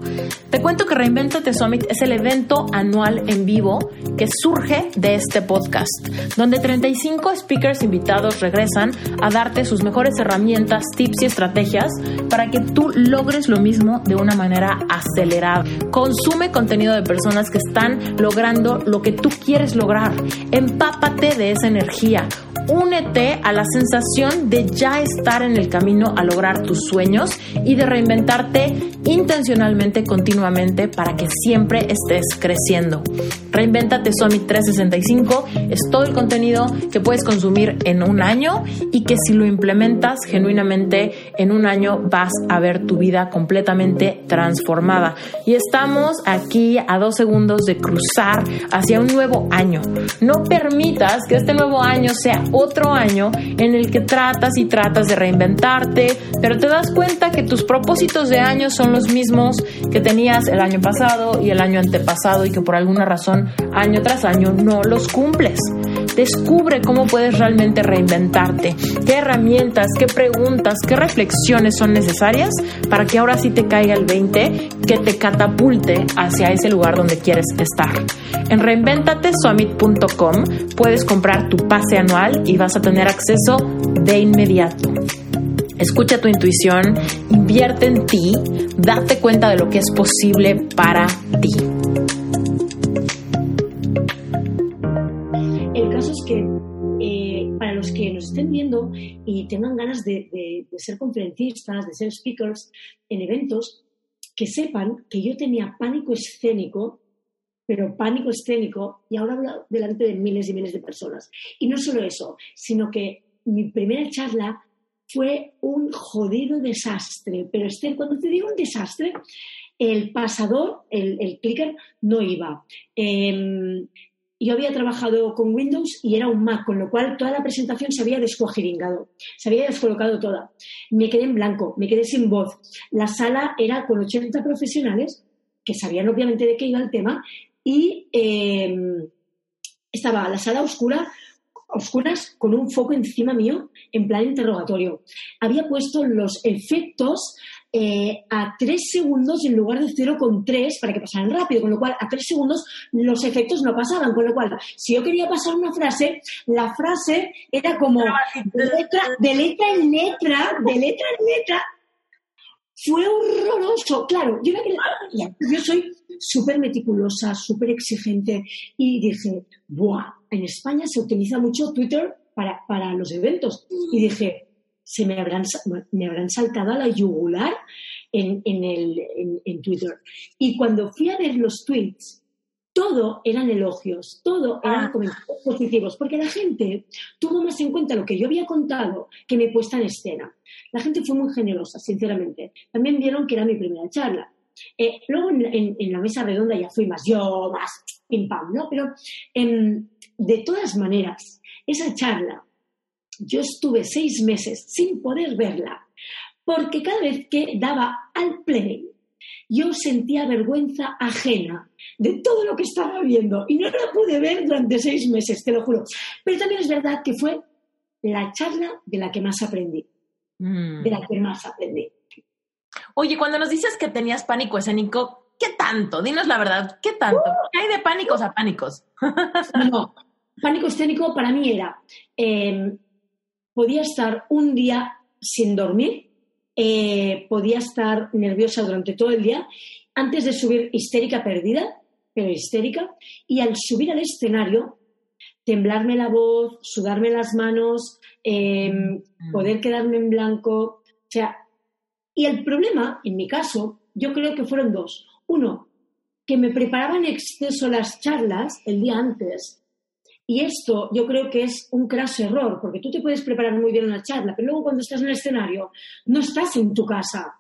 Speaker 1: Te cuento que Reinventate Summit es el evento anual en vivo que surge de este podcast, donde 35 speakers invitados regresan a darte sus mejores herramientas, tips y estrategias para que tú logres lo mismo de una manera acelerada. Consume contenido de personas que están logrando lo que tú quieres lograr. Empapa de esa energía. Únete a la sensación de ya estar en el camino a lograr tus sueños y de reinventarte intencionalmente, continuamente, para que siempre estés creciendo. Reinventate Summit 365 es todo el contenido que puedes consumir en un año y que si lo implementas genuinamente en un año vas a ver tu vida completamente transformada. Y estamos aquí a dos segundos de cruzar hacia un nuevo año. No permitas que este nuevo año sea otro año en el que tratas y tratas de reinventarte, pero te das cuenta que tus propósitos de año son los mismos que tenías el año pasado y el año antepasado y que por alguna razón año tras año no los cumples. Descubre cómo puedes realmente reinventarte, qué herramientas, qué preguntas, qué reflexiones son necesarias para que ahora sí te caiga el 20 que te catapulte hacia ese lugar donde quieres estar. En reinventatesummit.com puedes comprar tu pase anual y vas a tener acceso de inmediato. Escucha tu intuición, invierte en ti, date cuenta de lo que es posible para ti.
Speaker 2: Y tengan ganas de, ser conferencistas, de ser speakers en eventos, que sepan que yo tenía pánico escénico pero pánico escénico, y ahora hablo delante de miles y miles de personas. Y no solo eso, sino que mi primera charla fue un jodido desastre. Pero cuando te digo un desastre, el pasador, el, clicker, no iba. Em, yo había trabajado con Windows y era un Mac, con lo cual toda la presentación se había descuajiringado, se había descolocado toda. Me quedé en blanco, me quedé sin voz. La sala era con 80 profesionales que sabían obviamente de qué iba el tema y em, estaba la sala oscura oscuras con un foco encima mío en plan interrogatorio. Había puesto los efectos eh, a tres segundos en lugar de 0,3 para que pasaran rápido, con lo cual a tres segundos los efectos no pasaban, con lo cual si yo quería pasar una frase, la frase era como de letra, de letra en letra, de letra en letra. Fue horroroso, claro. Yo, yo soy súper meticulosa, súper exigente y dije, ¡buah! en España se utiliza mucho Twitter para, para los eventos. Y dije, se me habrán, me habrán saltado a la yugular en, en, el, en, Twitter. Y cuando fui a ver los tweets, todo eran elogios, todo eran ah. comentarios positivos, porque la gente tuvo más en cuenta lo que yo había contado que me puesta en escena. La gente fue muy generosa, sinceramente. También vieron que era mi primera charla. Eh, luego en, en, la mesa redonda ya fui más yo, más pim pam, ¿no? Pero em, de todas maneras, esa charla, yo estuve seis meses sin poder verla, porque cada vez que daba al play, yo sentía vergüenza ajena de todo lo que estaba viendo y no la pude ver durante seis meses, te lo juro. Pero también es verdad que fue la charla de la que más aprendí. Mm. De la que más aprendí.
Speaker 1: Oye, cuando nos dices que tenías pánico escénico, ¿qué tanto? Dinos la verdad, ¿qué tanto? ¿Qué hay de pánicos a pánicos? [laughs]
Speaker 2: no, pánico escénico para mí era, em, podía estar un día sin dormir, eh, podía estar nerviosa durante todo el día, antes de subir histérica perdida, pero histérica, y al subir al escenario temblarme la voz, sudarme las manos, em,
Speaker 1: Mm.
Speaker 2: poder quedarme en blanco. O sea, y el problema, en mi caso, yo creo que fueron dos. Uno, que me preparaba en exceso las charlas el día antes. Y esto yo creo que es un craso error, porque tú te puedes preparar muy bien una charla, pero luego cuando estás en el escenario no estás en tu casa.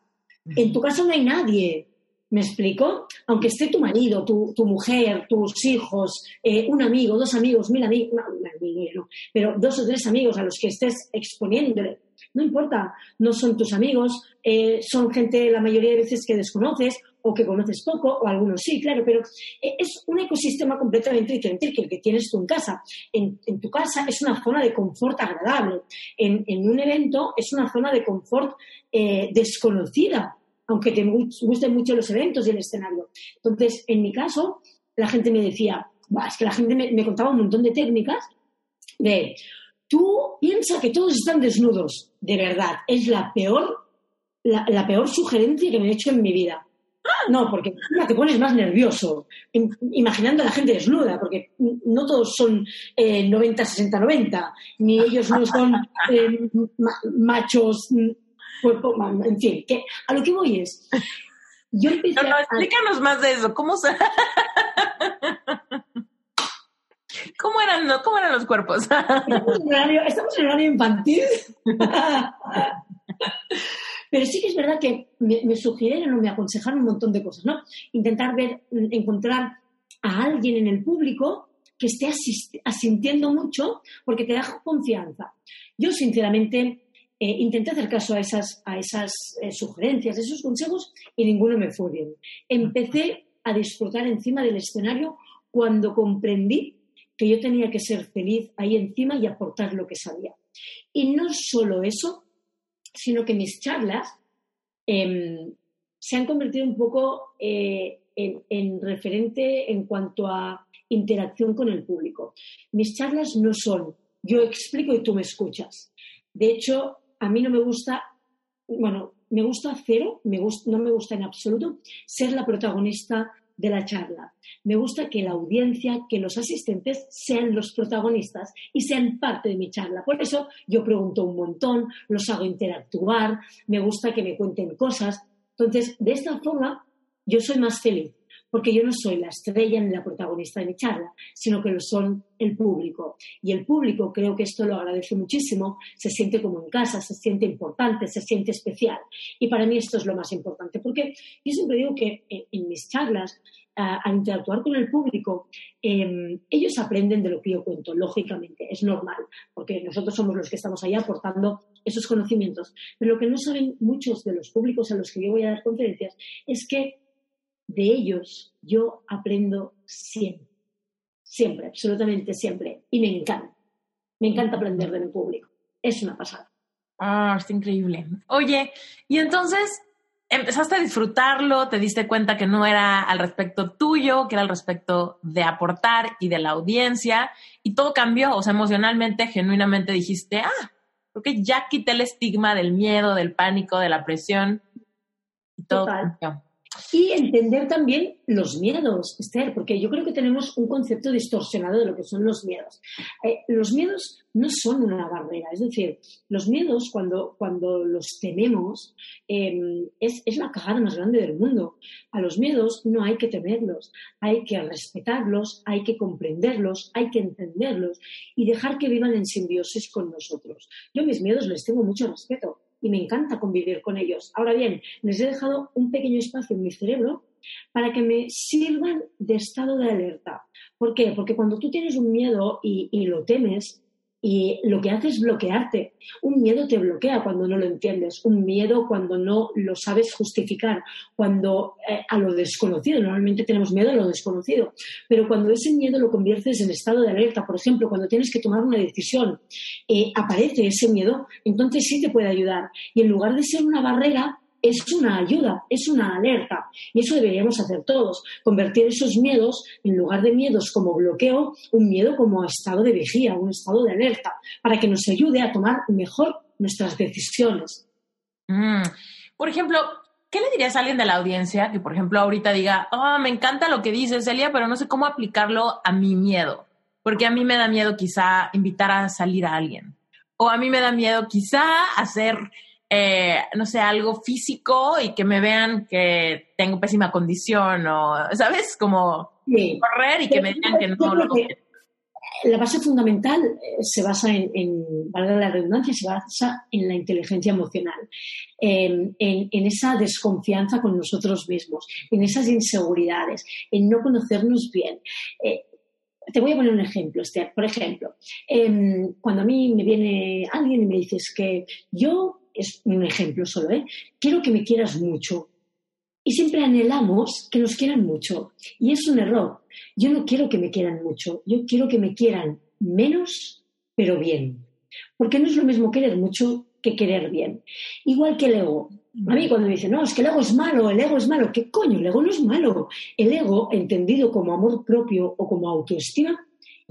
Speaker 2: En tu casa no hay nadie. ¿Me explico? Aunque esté tu marido, tu, tu mujer, tus hijos, eh, un amigo, dos amigos, mil amigos, no, un amigo, no, pero dos o tres amigos a los que estés exponiéndole. No importa, no son tus amigos, eh, son gente la mayoría de veces que desconoces o que conoces poco, o algunos sí, claro, pero eh, es un ecosistema completamente diferente que el que tienes tú en casa. En, en tu casa es una zona de confort agradable. En, en un evento es una zona de confort eh, desconocida, aunque te gu- gusten mucho los eventos y el escenario. Entonces, en mi caso, la gente me decía, "Buah, es que la gente me, me contaba un montón de técnicas de, tú piensa que todos están desnudos, de verdad, es la peor, la, la peor sugerencia que me he hecho en mi vida. No, porque encima te pones más nervioso, im- imaginando a la gente desnuda, porque no todos son eh, 90, 60, 90, ni ellos no son [laughs] eh, ma- machos, mm, cuerpo, en fin, que a lo que voy es, yo empecé
Speaker 1: No, no,
Speaker 2: a-
Speaker 1: explícanos más de eso. ¿Cómo se... [laughs] ¿Cómo eran, no? ¿Cómo eran los cuerpos?
Speaker 2: Estamos en horario, estamos en horario infantil. [laughs] Pero sí que es verdad que me, me sugirieron o me aconsejaron un montón de cosas, ¿no? Intentar ver, encontrar a alguien en el público que esté asintiendo mucho porque te da confianza. Yo, sinceramente, eh, intenté hacer caso a esas, a esas eh, sugerencias, a esos consejos y ninguno me fue bien. Empecé a disfrutar encima del escenario cuando comprendí que yo tenía que ser feliz ahí encima y aportar lo que sabía. Y no solo eso, sino que mis charlas em, se han convertido un poco eh, en, en referente en cuanto a interacción con el público. Mis charlas no son yo explico y tú me escuchas. De hecho, a mí no me gusta, bueno, me gusta cero, me gust- no me gusta en absoluto ser la protagonista de la charla. Me gusta que la audiencia, que los asistentes sean los protagonistas y sean parte de mi charla. Por eso yo pregunto un montón, los hago interactuar, me gusta que me cuenten cosas. Entonces, de esta forma, yo soy más feliz, porque yo no soy la estrella ni la protagonista de mi charla, sino que lo son el público. Y el público, creo que esto lo agradece muchísimo, se siente como en casa, se siente importante, se siente especial. Y para mí esto es lo más importante, porque yo siempre digo que en, en mis charlas, ah, al interactuar con el público, eh, ellos aprenden de lo que yo cuento, lógicamente, es normal, porque nosotros somos los que estamos ahí aportando esos conocimientos. Pero lo que no saben muchos de los públicos a los que yo voy a dar conferencias es que de ellos yo aprendo siempre, siempre, absolutamente siempre, y me encanta, me encanta aprender de mi público, es una pasada.
Speaker 1: Ah, está increíble. Oye, y entonces empezaste a disfrutarlo, te diste cuenta que no era al respecto tuyo, que era al respecto de aportar y de la audiencia, y todo cambió, o sea, emocionalmente, genuinamente dijiste, ah, creo que ya quité el estigma del miedo, del pánico, de la presión, y todo
Speaker 2: Total.
Speaker 1: cambió.
Speaker 2: Y entender también los miedos, Esther, porque yo creo que tenemos un concepto distorsionado de lo que son los miedos. Eh, los miedos no son una barrera, es decir, los miedos cuando, cuando los tememos eh, es, es la cagada más grande del mundo. A los miedos no hay que temerlos, hay que respetarlos, hay que comprenderlos, hay que entenderlos y dejar que vivan en simbiosis con nosotros. Yo mis miedos les tengo mucho respeto y me encanta convivir con ellos. Ahora bien, les he dejado un pequeño espacio en mi cerebro para que me sirvan de estado de alerta. ¿Por qué? Porque cuando tú tienes un miedo y, y lo temes, y lo que hace es bloquearte. Un miedo te bloquea cuando no lo entiendes, un miedo cuando no lo sabes justificar, cuando eh, a lo desconocido, normalmente tenemos miedo a lo desconocido, pero cuando ese miedo lo conviertes en estado de alerta, por ejemplo, cuando tienes que tomar una decisión, eh, aparece ese miedo, entonces sí te puede ayudar. Y en lugar de ser una barrera, es una ayuda, es una alerta. Y eso deberíamos hacer todos, convertir esos miedos, en lugar de miedos como bloqueo, un miedo como estado de vigía, un estado de alerta, para que nos ayude a tomar mejor nuestras decisiones.
Speaker 1: Mm. Por ejemplo, ¿qué le dirías a alguien de la audiencia que, por ejemplo, ahorita diga, oh, me encanta lo que dices, Celia, pero no sé cómo aplicarlo a mi miedo? porque a mí me da miedo quizá invitar a salir a alguien. O a mí me da miedo quizá hacer, eh, no sé, algo físico y que me vean que tengo pésima condición o, ¿sabes? Como correr y que me digan que no lo
Speaker 2: la base fundamental eh, se basa en, en, valga la redundancia, se basa en la inteligencia emocional, en, esa desconfianza con nosotros mismos, en esas inseguridades, en no conocernos bien. Eh, te voy a poner un ejemplo, Esther. Por ejemplo, em, cuando a mí me viene alguien y me dices que yo, es un ejemplo solo, ¿eh? quiero que me quieras mucho. Y siempre anhelamos que nos quieran mucho. Y es un error. Yo no quiero que me quieran mucho, yo quiero que me quieran menos, pero bien. Porque no es lo mismo querer mucho que querer bien. Igual que el ego. A mí cuando me dicen, no, es que el ego es malo, el ego es malo, ¿qué coño? El ego no es malo. El ego, entendido como amor propio o como autoestima,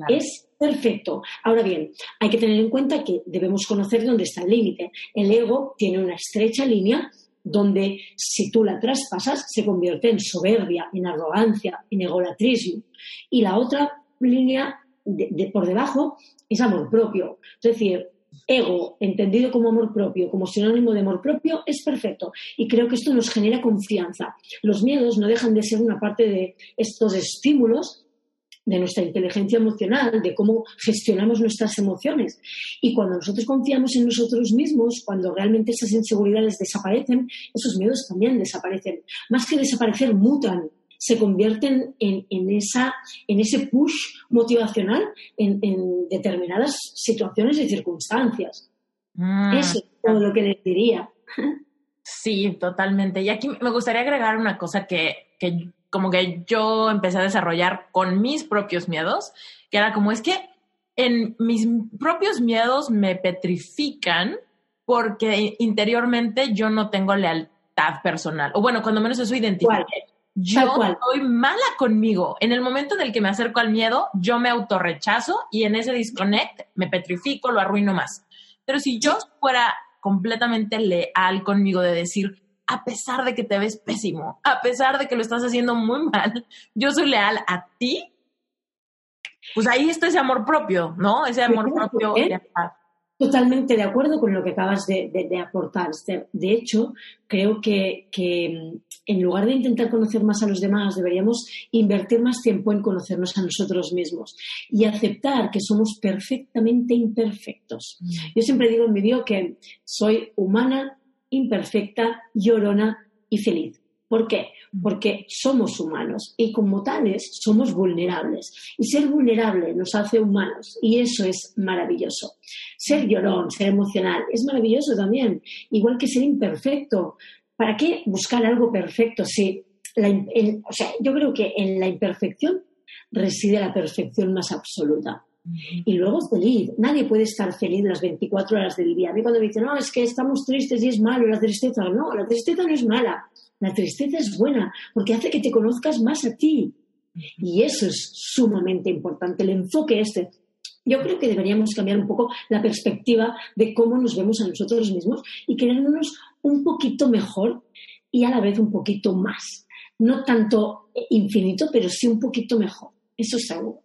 Speaker 2: es perfecto. Ahora bien, hay que tener en cuenta que debemos conocer dónde está el límite. El ego tiene una estrecha línea donde si tú la traspasas se convierte en soberbia, en arrogancia, en egolatrismo. Y la otra línea de, por debajo es amor propio. Es decir, ego, entendido como amor propio, como sinónimo de amor propio, es perfecto. Y creo que esto nos genera confianza. Los miedos no dejan de ser una parte de estos estímulos de nuestra inteligencia emocional, de cómo gestionamos nuestras emociones. Y cuando nosotros confiamos en nosotros mismos, cuando realmente esas inseguridades desaparecen, esos miedos también desaparecen. Más que desaparecer, mutan, se convierten en, esa, en ese push motivacional en, determinadas situaciones y circunstancias. Mm. Eso es todo lo que les diría.
Speaker 1: Sí, totalmente. Y aquí me gustaría agregar una cosa que, que como que yo empecé a desarrollar con mis propios miedos, que era como es que en mis propios miedos me petrifican porque interiormente yo no tengo lealtad personal, o bueno, cuando menos eso identifique. Yo soy mala conmigo. En el momento en el que me acerco al miedo, yo me autorrechazo y en ese disconnect me petrifico, lo arruino más. Pero si yo fuera completamente leal conmigo de decir, a pesar de que te ves pésimo, a pesar de que lo estás haciendo muy mal, yo soy leal a ti, pues ahí está ese amor propio, ¿no? Ese amor propio.
Speaker 2: Totalmente de acuerdo con lo que acabas de, aportar, Esther. De hecho, creo que, que, mm, en lugar de intentar conocer más a los demás, deberíamos invertir más tiempo en conocernos a nosotros mismos y aceptar que somos perfectamente imperfectos. Mm. Yo siempre digo en mi video que soy humana, imperfecta, llorona y feliz. ¿Por qué? Porque somos humanos y como tales somos vulnerables. Y ser vulnerable nos hace humanos y eso es maravilloso. Ser llorón, ser emocional, es maravilloso también, igual que ser imperfecto. ¿Para qué buscar algo perfecto si o sea, yo creo que en la imperfección reside la perfección más absoluta. Y luego feliz. Nadie puede estar feliz las 24 horas del día. A mí cuando me dicen, no, es que estamos tristes y es malo la tristeza. No, la tristeza no es mala. La tristeza es buena porque hace que te conozcas más a ti. Y eso es sumamente importante, el enfoque este. Yo creo que deberíamos cambiar un poco la perspectiva de cómo nos vemos a nosotros mismos y querernos un poquito mejor y a la vez un poquito más. No tanto infinito, pero sí un poquito mejor. Eso es algo.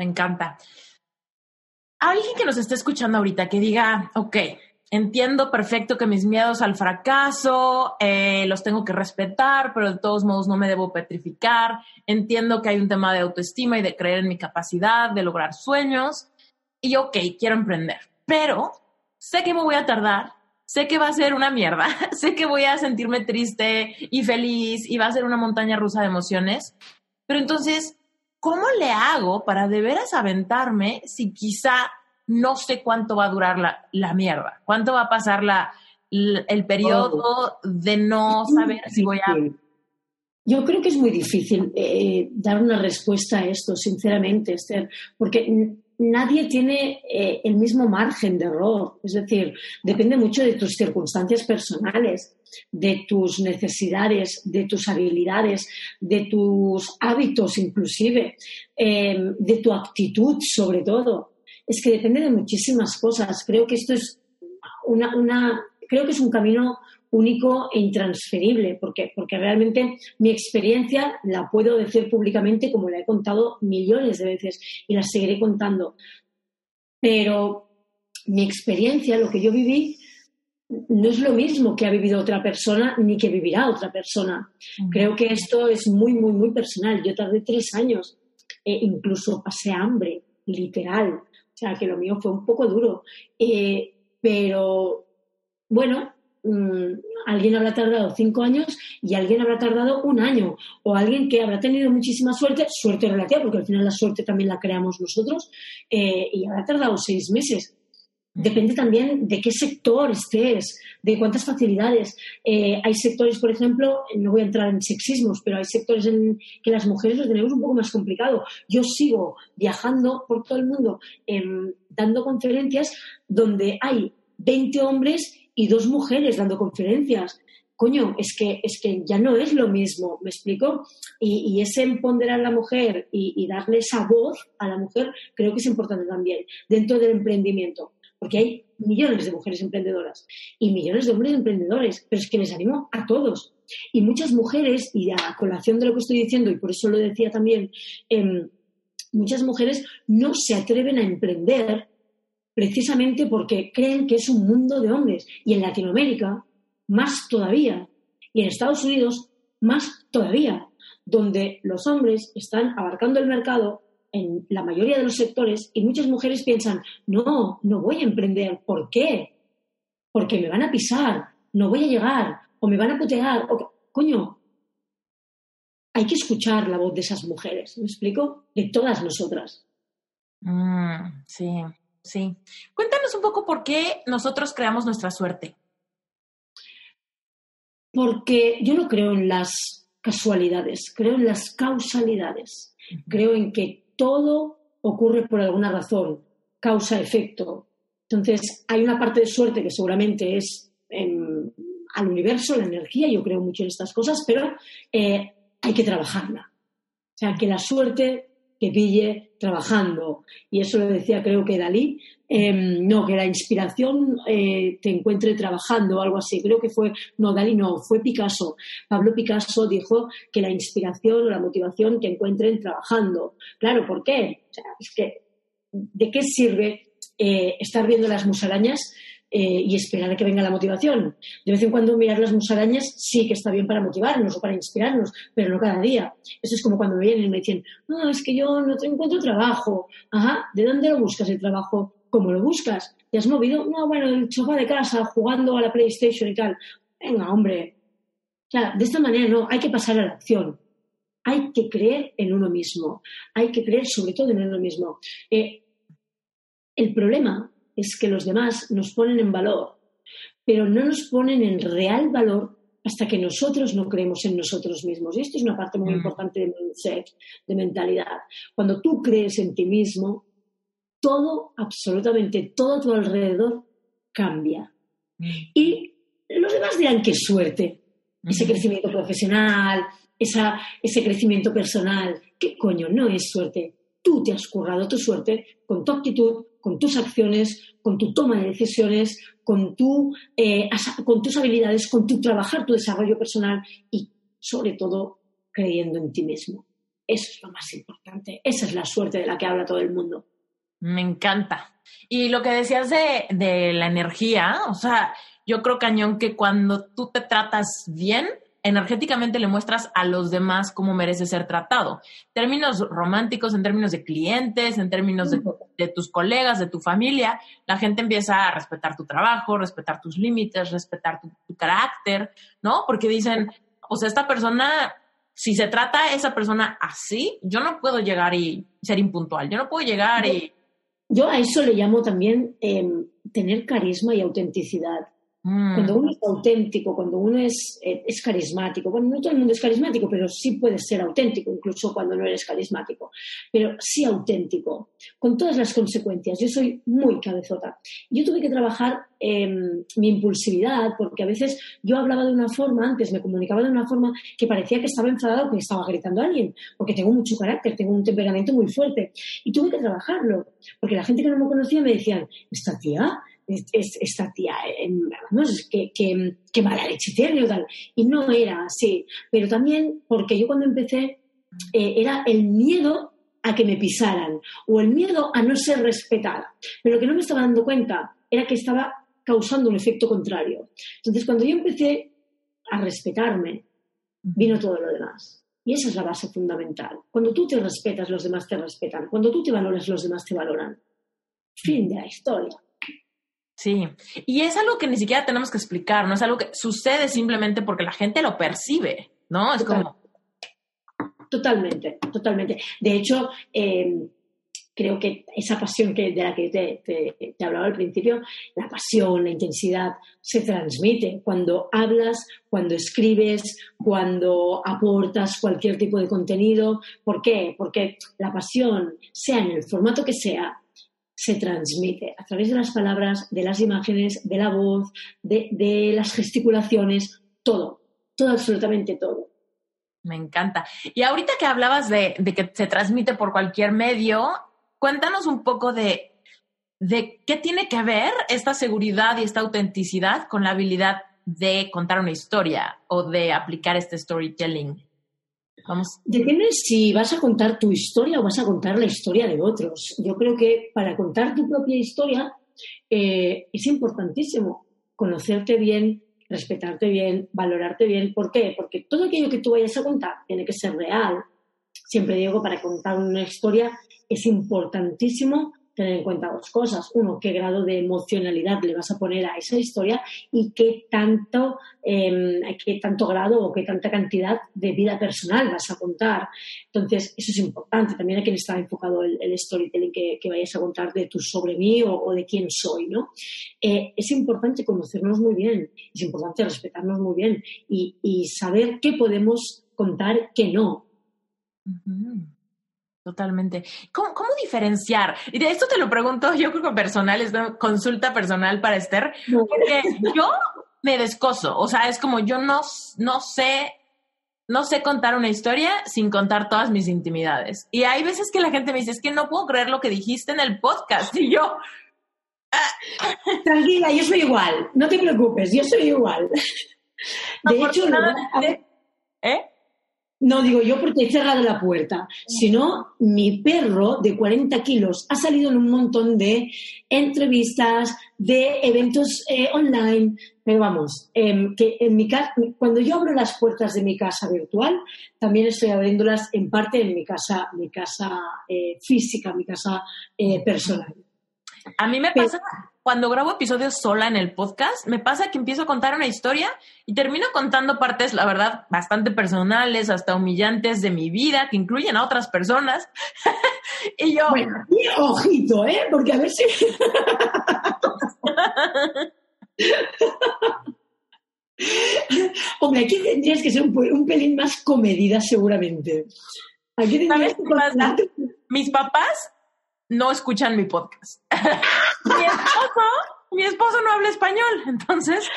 Speaker 1: Me encanta. Alguien que nos esté escuchando ahorita que diga, ok, entiendo perfecto que mis miedos al fracaso eh, los tengo que respetar, pero de todos modos no me debo petrificar. Entiendo que hay un tema de autoestima y de creer en mi capacidad de lograr sueños. Y ok, quiero emprender, pero sé que me voy a tardar, sé que va a ser una mierda, [laughs] sé que voy a sentirme triste y feliz y va a ser una montaña rusa de emociones. Pero entonces, ¿cómo le hago para de veras aventarme si quizá no sé cuánto va a durar la, mierda? ¿Cuánto va a pasar la, el periodo oh. de no saber si voy a...
Speaker 2: Yo creo que es muy difícil eh, dar una respuesta a esto, sinceramente, Esther, porque nadie tiene eh, el mismo margen de error. Es decir, depende mucho de tus circunstancias personales de tus necesidades, de tus habilidades, de tus hábitos inclusive, em, de tu actitud sobre todo. Es que depende de muchísimas cosas. Creo que esto es una, creo que es un camino único e intransferible, porque, porque realmente mi experiencia la puedo decir públicamente como la he contado millones de veces y la seguiré contando. Pero mi experiencia, lo que yo viví, no es lo mismo que ha vivido otra persona ni que vivirá otra persona. Creo que esto es muy, muy, muy personal. Yo tardé tres años, e incluso pasé hambre, literal. O sea, que lo mío fue un poco duro. Eh, pero, bueno, mm, alguien habrá tardado cinco años y alguien habrá tardado un año. O alguien que habrá tenido muchísima suerte, suerte relativa, porque al final la suerte también la creamos nosotros, eh, y habrá tardado seis meses Depende también de qué sector estés, de cuántas facilidades. Eh, hay sectores, por ejemplo, no voy a entrar en sexismos, pero hay sectores en que las mujeres lo tenemos un poco más complicado. Yo sigo viajando por todo el mundo em, dando conferencias donde hay 20 hombres y dos mujeres dando conferencias. Coño, es que, es que ya no es lo mismo, ¿me explico? Y, ese empoderar a la mujer y, y darle esa voz a la mujer creo que es importante también dentro del emprendimiento porque hay millones de mujeres emprendedoras y millones de hombres emprendedores, pero es que les animo a todos. Y muchas mujeres, y a colación de lo que estoy diciendo, y por eso lo decía también, em, muchas mujeres no se atreven a emprender precisamente porque creen que es un mundo de hombres. Y en Latinoamérica, más todavía. Y en Estados Unidos, más todavía, donde los hombres están abarcando el mercado en la mayoría de los sectores y muchas mujeres piensan, no, no voy a emprender. ¿Por qué? Porque me van a pisar, no voy a llegar, o me van a putear. O... Coño, hay que escuchar la voz de esas mujeres, ¿me explico? De todas nosotras.
Speaker 1: Mm, sí, sí. Cuéntanos un poco por qué nosotros creamos nuestra suerte.
Speaker 2: Porque yo no creo en las casualidades, creo en las causalidades. Creo en que todo ocurre por alguna razón, causa-efecto. Entonces, hay una parte de suerte que seguramente es al universo, la energía, yo creo mucho en estas cosas, pero eh, hay que trabajarla. O sea, que la suerte te pille trabajando. Y eso lo decía creo que Dalí, em, no, que la inspiración eh, te encuentre trabajando o algo así. Creo que fue, no, Dalí no, fue Picasso. Pablo Picasso dijo que la inspiración o la motivación te encuentren trabajando. Claro, ¿por qué? O sea, es que, ¿de qué sirve eh, estar viendo las musarañas eh, y esperar a que venga la motivación. De vez en cuando mirar las musarañas sí que está bien para motivarnos o para inspirarnos, pero no cada día. Eso es como cuando me vienen y me dicen, es que yo no te encuentro trabajo. Ajá, ¿de dónde lo buscas el trabajo? ¿Cómo lo buscas? ¿Te has movido? No, bueno, el sofá de casa, jugando a la PlayStation y tal. Venga, hombre. Claro, de esta manera no, hay que pasar a la acción. Hay que creer en uno mismo. Hay que creer sobre todo en uno mismo. Eh, el problema es que los demás nos ponen en valor, pero no nos ponen en real valor hasta que nosotros no creemos en nosotros mismos. Y esto es una parte muy mm. importante de mindset, de mentalidad. Cuando tú crees en ti mismo, todo, absolutamente todo a tu alrededor cambia. Mm. Y los demás dirán qué suerte, ese crecimiento profesional, ese crecimiento personal. ¿Qué coño? No es suerte. Tú te has currado tu suerte con tu actitud, con tus acciones, con tu toma de decisiones, con, tu, eh, con tus habilidades, con tu trabajar tu desarrollo personal y sobre todo creyendo en ti mismo. Eso es lo más importante. Esa es la suerte de la que habla todo el mundo.
Speaker 1: Me encanta. Y lo que decías de, de la energía, o sea, yo creo, Cañón, que cuando tú te tratas bien, energéticamente le muestras a los demás cómo merece ser tratado. Términos románticos, en términos de clientes, en términos de, tus colegas, de tu familia, la gente empieza a respetar tu trabajo, respetar tus límites, respetar tu, carácter, ¿no? Porque dicen, o sea, esta persona, si se trata a esa persona así, yo no puedo llegar y ser impuntual, yo no puedo llegar y...
Speaker 2: Yo a eso le llamo también em, tener carisma y autenticidad. Mm. Cuando uno es auténtico, cuando uno es, eh, es carismático, bueno, no todo el mundo es carismático, pero sí puedes ser auténtico, incluso cuando no eres carismático, pero sí auténtico, con todas las consecuencias. Yo soy muy cabezota. Yo tuve que trabajar mi impulsividad, porque a veces yo hablaba de una forma, antes me comunicaba de una forma que parecía que estaba enfadado o que estaba gritando a alguien, porque tengo mucho carácter, tengo un temperamento muy fuerte. Y tuve que trabajarlo, porque la gente que no me conocía me decían, esta tía esta tía, ¿no? que, que, mala leche tiene o tal. Y no era así. Pero también porque yo cuando empecé eh, era el miedo a que me pisaran o el miedo a no ser respetada. Pero lo que no me estaba dando cuenta era que estaba causando un efecto contrario. Entonces, cuando yo empecé a respetarme, vino todo lo demás. Y esa es la base fundamental. Cuando tú te respetas, los demás te respetan. Cuando tú te valoras, los demás te valoran. Fin de la historia.
Speaker 1: Sí, y es algo que ni siquiera tenemos que explicar, no es algo que sucede simplemente porque la gente lo percibe, ¿no? Es como...
Speaker 2: Totalmente, totalmente. De hecho, eh, creo que esa pasión que, de la que te, te, hablaba al principio, la pasión, la intensidad, se transmite cuando hablas, cuando escribes, cuando aportas cualquier tipo de contenido. ¿Por qué? Porque la pasión, sea en el formato que sea, se transmite a través de las palabras, de las imágenes, de la voz, de, las gesticulaciones, todo, todo, absolutamente todo.
Speaker 1: Me encanta. Y ahorita que hablabas de, que se transmite por cualquier medio, cuéntanos un poco de, de qué tiene que ver esta seguridad y esta autenticidad con la habilidad de contar una historia o de aplicar este storytelling.
Speaker 2: Depende si vas a contar tu historia o vas a contar la historia de otros. Yo creo que para contar tu propia historia eh, es importantísimo conocerte bien, respetarte bien, valorarte bien. ¿Por qué? Porque todo aquello que tú vayas a contar tiene que ser real. Siempre digo, para contar una historia es importantísimo tener en cuenta dos cosas. Uno, qué grado de emocionalidad le vas a poner a esa historia y qué tanto, eh, qué tanto grado o qué tanta cantidad de vida personal vas a contar. Entonces, eso es importante. También hay que estar enfocado el, storytelling que, vayas a contar de tu sobre mí o, de quién soy, ¿no? Eh, es importante conocernos muy bien, es importante respetarnos muy bien y, saber qué podemos contar, qué no.
Speaker 1: Totalmente. ¿Cómo, diferenciar? Y de esto te lo pregunto, yo creo que personal, es una consulta personal para Esther, porque yo me descoso, o sea, es como yo no, no sé, no sé contar una historia sin contar todas mis intimidades. Y hay veces que la gente me dice, es que no puedo creer lo que dijiste en el podcast, y yo...
Speaker 2: Ah". Tranquila, yo soy igual, no te preocupes, yo soy igual. [laughs] De hecho, ¿eh? No digo yo porque he cerrado la puerta, sino mi perro de 40 kilos ha salido en un montón de entrevistas, de eventos eh, online, pero vamos, em, que en mi casa, cuando yo abro las puertas de mi casa virtual, también estoy abriéndolas en parte en mi casa, mi casa eh, física, mi casa eh, personal.
Speaker 1: A mí me pasa cuando grabo episodios sola en el podcast, me pasa que empiezo a contar una historia y termino contando partes, la verdad, bastante personales, hasta humillantes de mi vida, que incluyen a otras personas. [laughs] y yo...
Speaker 2: Bueno, y ojito, ¿eh? Porque a ver si... [laughs] Hombre, aquí tendrías que ser un, pelín más comedida seguramente. Aquí tendrías
Speaker 1: que Mis papás no escuchan mi podcast. [laughs] mi esposo, mi esposo no habla español, entonces.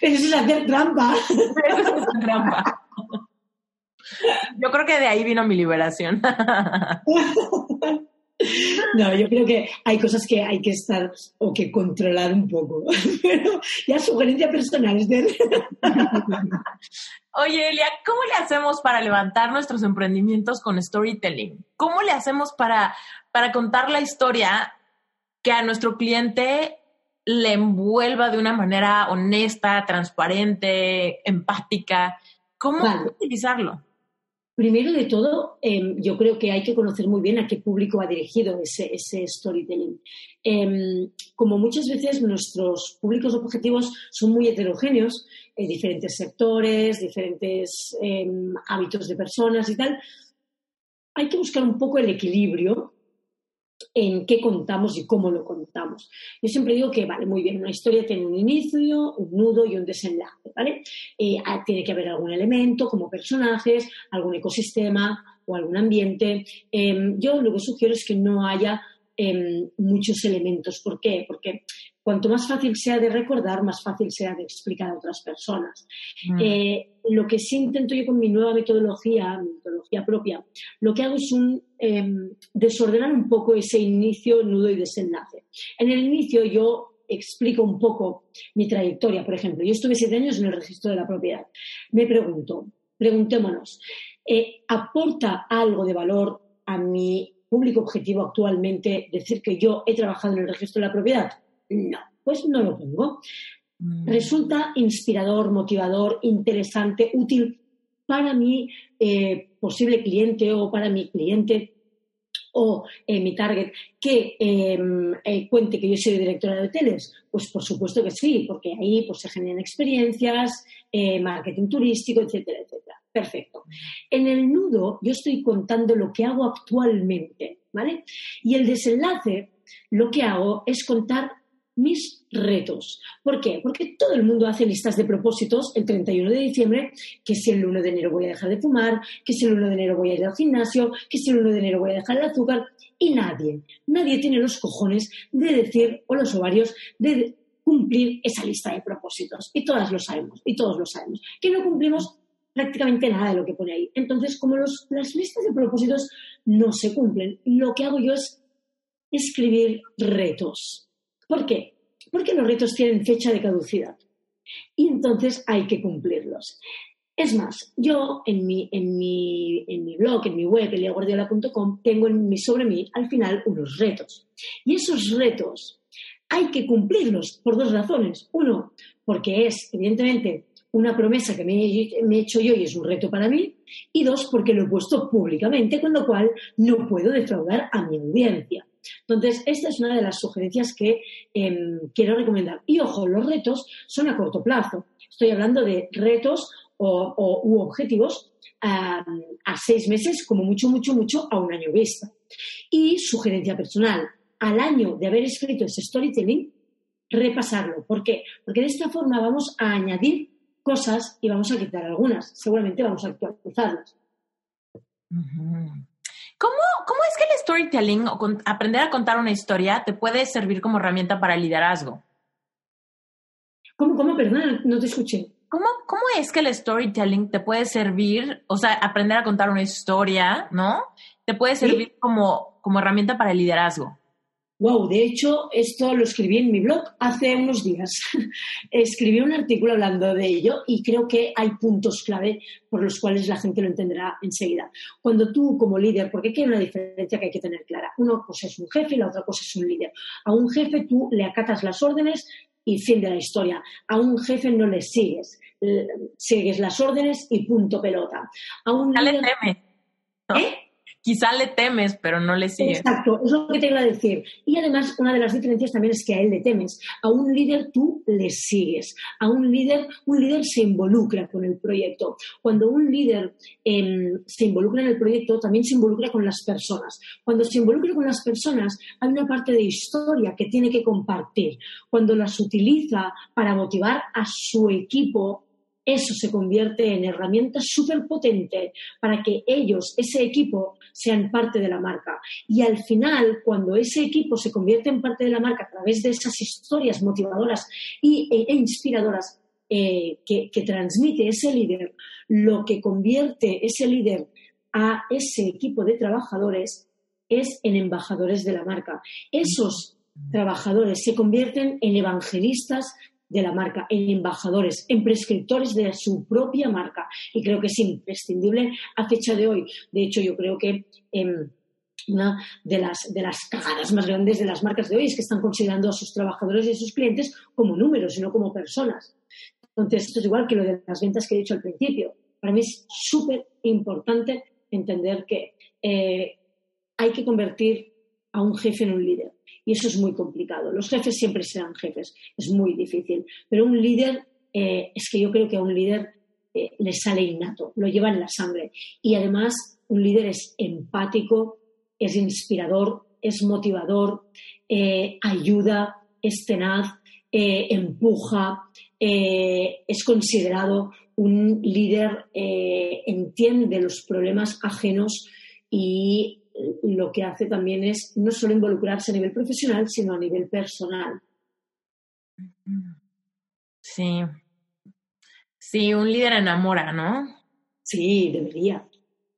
Speaker 2: Eso es hacer trampa.
Speaker 1: Eso es hacer trampa. Yo creo que de ahí vino mi liberación. [laughs]
Speaker 2: No, yo creo que hay cosas que hay que estar o que controlar un poco. [laughs] Pero ya sugerencia personal. Es de... [laughs]
Speaker 1: Oye, Elia, ¿cómo le hacemos para levantar nuestros emprendimientos con storytelling? ¿Cómo le hacemos para, para contar la historia que a nuestro cliente le envuelva de una manera honesta, transparente, empática? ¿Cómo utilizarlo?
Speaker 2: Primero de todo, em, yo creo que hay que conocer muy bien a qué público ha dirigido ese, storytelling. Em, como muchas veces nuestros públicos objetivos son muy heterogéneos, en diferentes sectores, diferentes em, hábitos de personas y tal, hay que buscar un poco el equilibrio en qué contamos y cómo lo contamos. Yo siempre digo que, vale, muy bien, una historia tiene un inicio, un nudo y un desenlace, ¿vale? Eh, ah, tiene que haber algún elemento como personajes, algún ecosistema o algún ambiente. Em, yo lo que sugiero es que no haya em, muchos elementos. ¿Por qué? Porque cuanto más fácil sea de recordar, más fácil sea de explicar a otras personas. Mm. Eh, lo que sí intento yo con mi nueva metodología, metodología propia, lo que hago es un, em, desordenar un poco ese inicio, nudo y desenlace. En el inicio yo explico un poco mi trayectoria. Por ejemplo, yo estuve siete años en el registro de la propiedad. Me pregunto, preguntémonos, eh, ¿aporta algo de valor a mi público objetivo actualmente decir que yo he trabajado en el registro de la propiedad? No, pues no lo pongo. Mm. Resulta inspirador, motivador, interesante, útil para mi eh, posible cliente o para mi cliente o eh, mi target que em, eh, cuente que yo soy directora de hoteles? Pues por supuesto que sí, porque ahí pues, se generan experiencias, eh, marketing turístico, etcétera, etcétera. Perfecto. En el nudo yo estoy contando lo que hago actualmente, ¿vale? Y el desenlace, lo que hago es contar mis retos. ¿Por qué? Porque todo el mundo hace listas de propósitos el 31 de diciembre, que si el 1 de enero voy a dejar de fumar, que si el 1 de enero voy a ir al gimnasio, que si el 1 de enero voy a dejar el azúcar, y nadie, nadie tiene los cojones de decir, o los ovarios, de cumplir esa lista de propósitos. Y todas lo sabemos, y todos lo sabemos, que no cumplimos prácticamente nada de lo que pone ahí. Entonces, como las listas de propósitos no se cumplen, lo que hago yo es escribir retos ¿Por qué? Porque los retos tienen fecha de caducidad y entonces hay que cumplirlos. Es más, yo en mi, en mi, en mi blog, en mi web, eliaguardiola.com, tengo en mi, sobre mí al final unos retos. Y esos retos hay que cumplirlos por dos razones. Uno, porque es, evidentemente, una promesa que me he, hecho yo y es un reto para mí. Y dos, porque lo he puesto públicamente, con lo cual no puedo defraudar a mi audiencia. Entonces, esta es una de las sugerencias que em, quiero recomendar. Y ojo, los retos son a corto plazo. Estoy hablando de retos o, u objetivos a, seis meses, como mucho, mucho, mucho, a un año vista. Y sugerencia personal, al año de haber escrito ese storytelling, repasarlo. ¿Por qué? Porque de esta forma vamos a añadir cosas y vamos a quitar algunas. Seguramente vamos a actualizarlas.
Speaker 1: ¿Cómo, ¿Cómo, es que el storytelling o aprender a contar una historia te puede servir como herramienta para el liderazgo?
Speaker 2: ¿Cómo, cómo? Perdón, no te escuché.
Speaker 1: ¿Cómo, ¿Cómo es que el storytelling te puede servir, o sea, aprender a contar una historia, ¿no? Te puede servir como, como herramienta para el liderazgo.
Speaker 2: Wow, de hecho, esto lo escribí en mi blog hace unos días. [laughs] escribí un artículo hablando de ello y creo que hay puntos clave por los cuales la gente lo entenderá enseguida. Cuando tú como líder, porque aquí hay una diferencia que hay que tener clara. Uno pues es un jefe y la otra cosa es un líder. A un jefe tú le acatas las órdenes y fin de la historia. A un jefe no le sigues. Sigues las órdenes y punto pelota. A un
Speaker 1: líder... ¿Eh? Quizá le temes, pero no le sigues.
Speaker 2: Exacto, es lo que te iba a decir. Y además, una de las diferencias también es que a él le temes. A un líder tú le sigues. A un líder, un líder se involucra con el proyecto. Cuando un líder em, se involucra en el proyecto, también se involucra con las personas. Cuando se involucra con las personas, hay una parte de historia que tiene que compartir. Cuando las utiliza para motivar a su equipo, eso se convierte en herramienta súper potente para que ellos, ese equipo, sean parte de la marca. Y al final, cuando ese equipo se convierte en parte de la marca a través de esas historias motivadoras y, e, e inspiradoras eh, que, que transmite ese líder, lo que convierte ese líder a ese equipo de trabajadores es en embajadores de la marca. Esos trabajadores se convierten en evangelistas de la marca, en embajadores, en prescriptores de su propia marca. Y creo que es imprescindible a fecha de hoy. De hecho, yo creo que em, una de las, de las cagadas más grandes de las marcas de hoy es que están considerando a sus trabajadores y a sus clientes como números y no como personas. Entonces, esto es igual que lo de las ventas que he dicho al principio. Para mí es súper importante entender que eh, hay que convertir a un jefe en un líder. Y eso es muy complicado. Los jefes siempre serán jefes, es muy difícil. Pero un líder, eh, es que yo creo que a un líder eh, le sale innato, lo lleva en la sangre. Y además, un líder es empático, es inspirador, es motivador, eh, ayuda, es tenaz, empuja, es considerado un líder, entiende los problemas ajenos y lo que hace también es no solo involucrarse a nivel profesional, sino a nivel personal.
Speaker 1: Sí. Sí, un líder enamora, ¿no?
Speaker 2: Sí, debería.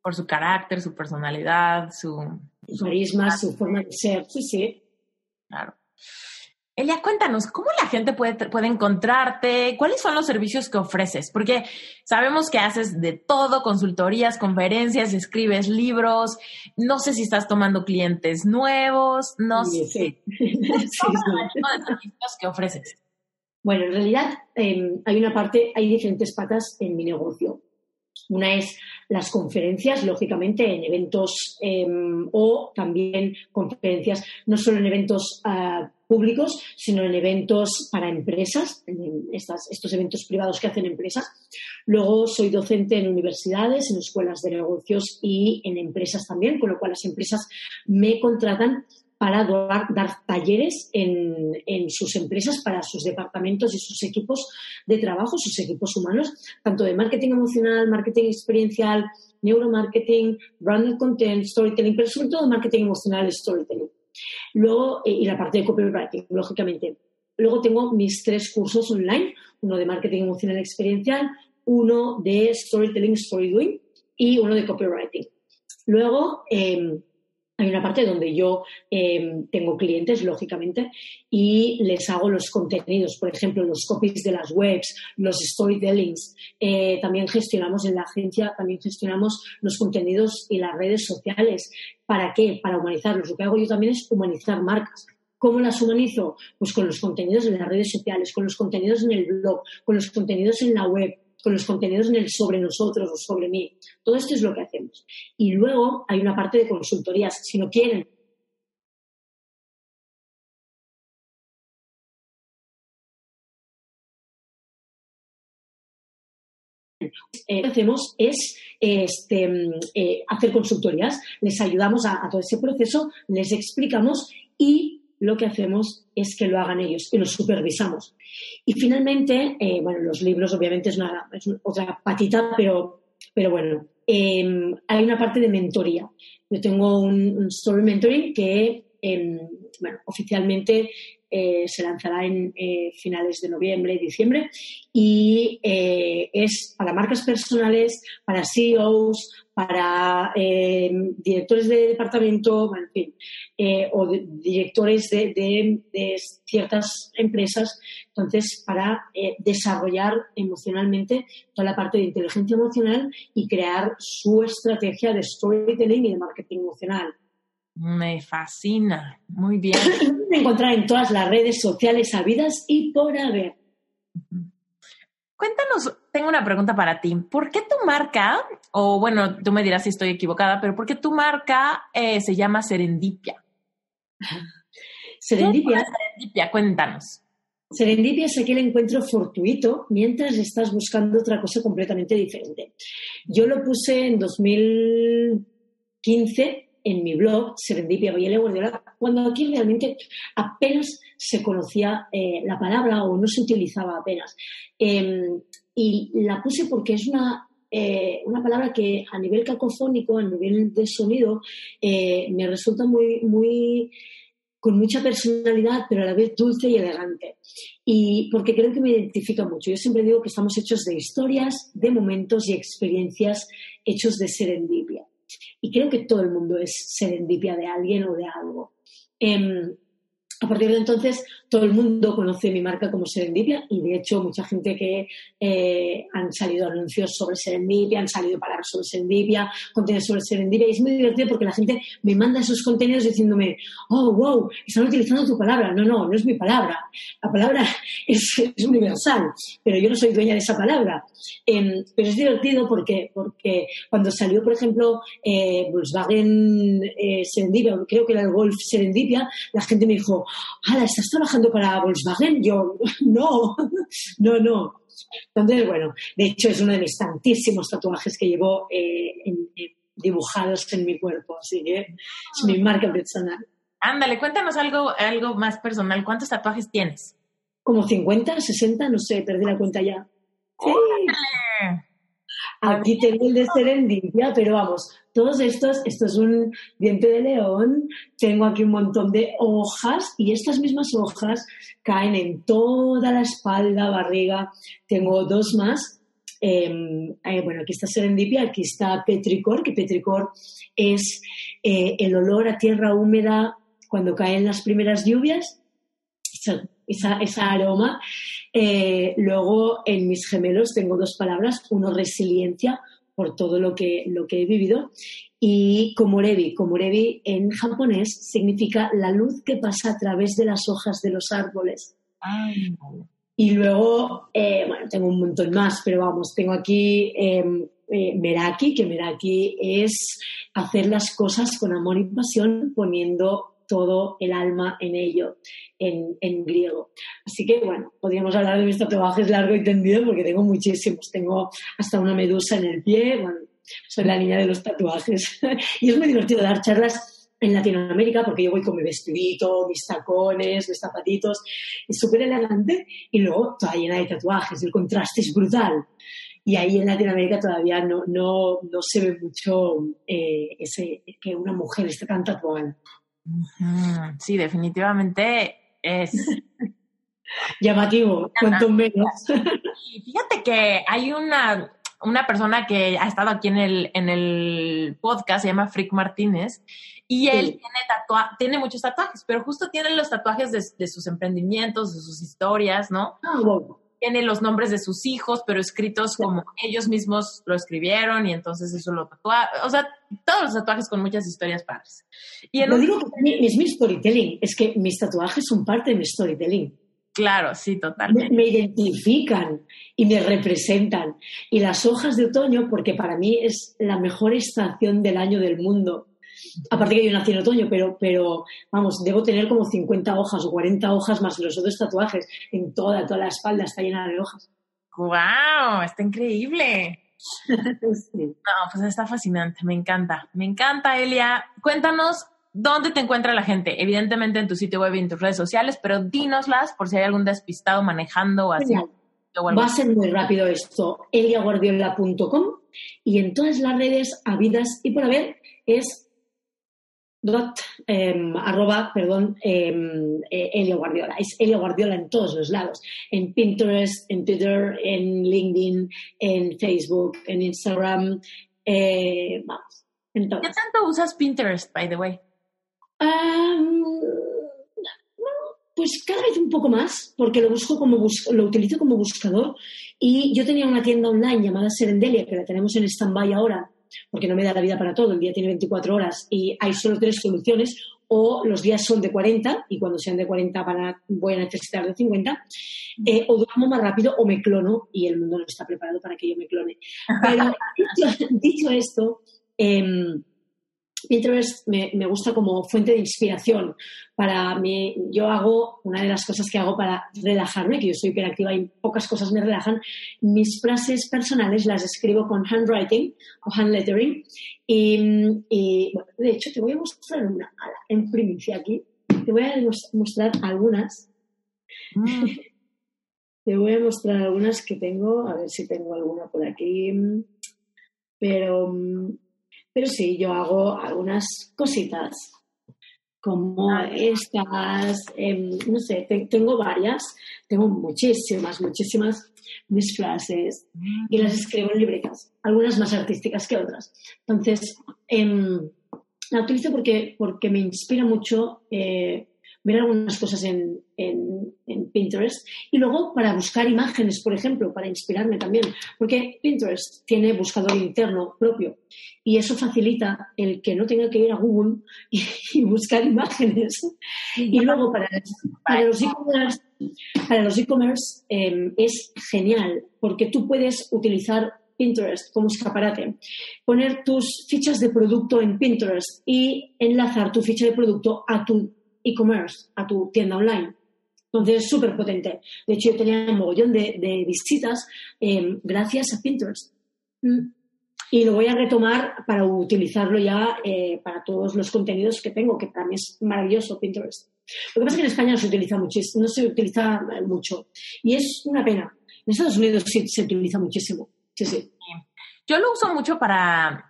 Speaker 1: Por su carácter, su personalidad, su...
Speaker 2: Su carisma, su forma de ser, sí, sí.
Speaker 1: Claro. Elia, cuéntanos, ¿cómo la gente puede, puede encontrarte? ¿Cuáles son los servicios que ofreces? Porque sabemos que haces de todo, consultorías, conferencias, escribes libros, no sé si estás tomando clientes nuevos, no sé. Sí. [laughs] los servicios que ofreces?
Speaker 2: Bueno, en realidad em, hay una parte, hay diferentes patas en mi negocio. Una es las conferencias, lógicamente, en eventos em, o también conferencias, no solo en eventos ah, públicos, sino en eventos para empresas, en estos eventos privados que hacen empresas. Luego soy docente en universidades, en escuelas de negocios y en empresas también, con lo cual las empresas me contratan para dar, talleres en, sus empresas para sus departamentos y sus equipos de trabajo, sus equipos humanos, tanto de marketing emocional, marketing experiencial, neuromarketing, branded content, storytelling, pero sobre todo marketing emocional storytelling. Luego, eh, y la parte de copywriting, lógicamente. Luego tengo mis tres cursos online, uno de marketing emocional experiencial, uno de storytelling, story doing y uno de copywriting. Luego, eh, hay una parte donde yo em, tengo clientes, lógicamente, y les hago los contenidos, por ejemplo, los copies de las webs, los storytellings. Eh, también gestionamos en la agencia, también gestionamos los contenidos y las redes sociales. ¿Para qué? Para humanizarlos. Lo que hago yo también es humanizar marcas. ¿Cómo las humanizo? Pues con los contenidos en las redes sociales, con los contenidos en el blog, con los contenidos en la web, con los contenidos en el sobre nosotros o sobre mí. Todo esto es lo que hacemos. Y luego hay una parte de consultorías. Si no quieren eh, lo que hacemos es este, eh, hacer consultorías, les ayudamos a, todo ese proceso, les explicamos y lo que hacemos es que lo hagan ellos y los supervisamos. Y finalmente, eh, bueno, los libros obviamente es, una, otra patita, pero, pero bueno, em, hay una parte de mentoría. Yo tengo un, story mentoring que, em, bueno, oficialmente eh, se lanzará en eh, finales de noviembre diciembre y es para marcas personales, para CEOs, para eh, directores de departamento, en fin, eh, o directores de, ciertas empresas, entonces, para eh, desarrollar emocionalmente toda la parte de inteligencia emocional y crear su estrategia de storytelling y de marketing emocional.
Speaker 1: Me fascina, muy bien. [laughs]
Speaker 2: encontrar en todas las redes sociales habidas y por haber.
Speaker 1: Cuéntanos, tengo una pregunta para ti. ¿Por qué tu marca, o bueno, tú me dirás si estoy equivocada, pero por qué tu marca eh, se llama Serendipia? [laughs]
Speaker 2: Serendipia.
Speaker 1: Serendipia, cuéntanos.
Speaker 2: Serendipia es aquel encuentro fortuito mientras estás buscando otra cosa completamente diferente. Yo lo puse en 2015 en mi blog, Serendipia Bayele Guardiola, cuando aquí realmente apenas se conocía eh, la palabra o no se utilizaba apenas. Em, y la puse porque es una, eh, una palabra que a nivel cacofónico, a nivel de sonido, eh, me resulta muy, muy con mucha personalidad, pero a la vez dulce y elegante. Y porque creo que me identifica mucho. Yo siempre digo que estamos hechos de historias, de momentos y experiencias hechos de serendipia. Y creo que todo el mundo es serendipia de alguien o de algo. Em, a partir de entonces, todo el mundo conoce mi marca como Serendipia y, de hecho, mucha gente que eh, han salido anuncios sobre Serendipia, han salido palabras sobre Serendipia, contenidos sobre Serendipia. Y es muy divertido porque la gente me manda esos contenidos diciéndome, oh, wow, están utilizando tu palabra. No, no, no es mi palabra. La palabra [laughs] es, universal, pero yo no soy dueña de esa palabra. Em, pero es divertido porque, porque cuando salió, por ejemplo, eh, Volkswagen eh, Serendipia, creo que era el Golf Serendipia, la gente me dijo, ¡Hala, estás trabajando para Volkswagen? Yo, [laughs] no, [laughs] no, no. Entonces, bueno, de hecho es uno de mis tantísimos tatuajes que llevo eh, dibujados en mi cuerpo, así que es mi marca personal.
Speaker 1: Ándale, cuéntanos algo, algo más personal. ¿Cuántos tatuajes tienes?
Speaker 2: Como 50, 60, no sé, perdí la cuenta ya. Aquí tengo el de Serendipia, pero vamos, todos estos, esto es un diente de león, tengo aquí un montón de hojas y estas mismas hojas caen en toda la espalda, barriga. Tengo dos más. Em, eh, bueno, aquí está Serendipia, aquí está Petricor, que Petricor es eh, el olor a tierra húmeda cuando caen las primeras lluvias, esa, esa, aroma. Eh, luego en mis gemelos tengo dos palabras, uno resiliencia por todo lo que, lo que he vivido y komorebi. Komorebi en japonés significa la luz que pasa a través de las hojas de los árboles. Y luego, eh, bueno, tengo un montón más, pero vamos, tengo aquí em, eh, Meraki, que Meraki es hacer las cosas con amor y pasión, poniendo todo el alma en ello, en, en, griego. Así que, bueno, podríamos hablar de mis tatuajes largo y tendido porque tengo muchísimos. Tengo hasta una medusa en el pie. Bueno, soy la niña de los tatuajes. [laughs] y es muy divertido dar charlas en Latinoamérica porque yo voy con mi vestidito, mis tacones, mis zapatitos. Es súper elegante y luego toda llena de tatuajes. El contraste es brutal. Y ahí en Latinoamérica todavía no, no, no se ve mucho eh, ese, que una mujer esté tan tatuada.
Speaker 1: Sí, definitivamente es [laughs]
Speaker 2: llamativo, cuanto menos.
Speaker 1: Y fíjate que hay una, una persona que ha estado aquí en el, en el podcast, se llama Frick Martínez, y él tiene, tatua tiene muchos tatuajes, pero justo tiene los tatuajes de, sus emprendimientos, de sus historias, ¿no?
Speaker 2: Ah, bueno
Speaker 1: tiene los nombres de sus hijos, pero escritos como ellos mismos lo escribieron y entonces eso lo tatúa. O sea, todos los tatuajes con muchas historias padres.
Speaker 2: Y lo digo que es mi storytelling, es que mis tatuajes son parte de mi storytelling.
Speaker 1: Claro, sí, totalmente.
Speaker 2: Me, me, identifican y me representan. Y las hojas de otoño, porque para mí es la mejor estación del año del mundo. Aparte que yo nací en otoño, pero, pero vamos, debo tener como 50 hojas o 40 hojas más los otros tatuajes. En toda, toda la espalda está llena de hojas.
Speaker 1: ¡Wow! Está increíble. [laughs] No, pues está fascinante, me encanta. Me encanta, Elia. Cuéntanos dónde te encuentra la gente. Evidentemente en tu sitio web y en tus redes sociales, pero dínoslas por si hay algún despistado manejando o así.
Speaker 2: Va a ser muy rápido esto. eliaguardiola.com y en todas las redes habidas y por haber es dot, em, arroba, perdón, eh, Elio Guardiola. Es Elio Guardiola en todos los lados. En Pinterest, en Twitter, en LinkedIn, en Facebook, en Instagram. Eh, vamos,
Speaker 1: ¿Qué tanto usas Pinterest, by the way?
Speaker 2: pues cada vez un poco más, porque lo busco como lo utilizo como buscador. Y yo tenía una tienda online llamada Serendelia, que la tenemos en stand-by ahora, porque no me da la vida para todo, el día tiene 24 horas y hay solo tres soluciones, o los días son de 40 y cuando sean de 40 voy a necesitar de 50, eh, o duermo más rápido o me clono y el mundo no está preparado para que yo me clone. Pero [laughs] dicho, esto, em, Pinterest me, me, gusta como fuente de inspiración. Para mí, yo hago, una de las cosas que hago para relajarme, que yo soy hiperactiva y pocas cosas me relajan, mis frases personales las escribo con handwriting o handlettering. Y, y bueno, de hecho, te voy a mostrar una en primicia aquí. Te voy a mostrar algunas. Mm. [laughs] te voy a mostrar algunas que tengo, a ver si tengo alguna por aquí. Pero pero sí, yo hago algunas cositas como ah, estas, em, no sé, tengo varias, tengo muchísimas, muchísimas mis frases y las escribo en libretas, algunas más artísticas que otras. Entonces, em, la utilizo porque, porque me inspira mucho eh, ver algunas cosas en, Pinterest y luego para buscar imágenes, por ejemplo, para inspirarme también, porque Pinterest tiene buscador interno propio y eso facilita el que no tenga que ir a Google [laughs] y, buscar imágenes. Y luego para, para los e-commerce para los e-commerce em, es genial porque tú puedes utilizar Pinterest como escaparate, poner tus fichas de producto en Pinterest y enlazar tu ficha de producto a tu e-commerce, a tu tienda online. Entonces es súper potente. De hecho, yo tenía un mogollón de, visitas em, gracias a Pinterest. Mm. Y lo voy a retomar para utilizarlo ya eh, para todos los contenidos que tengo, que para mí es maravilloso Pinterest. Lo que pasa es que en España no se utiliza muchísimo, no se utiliza mucho. Y es una pena. En Estados Unidos sí se utiliza muchísimo. Sí, sí.
Speaker 1: Yo lo uso mucho para,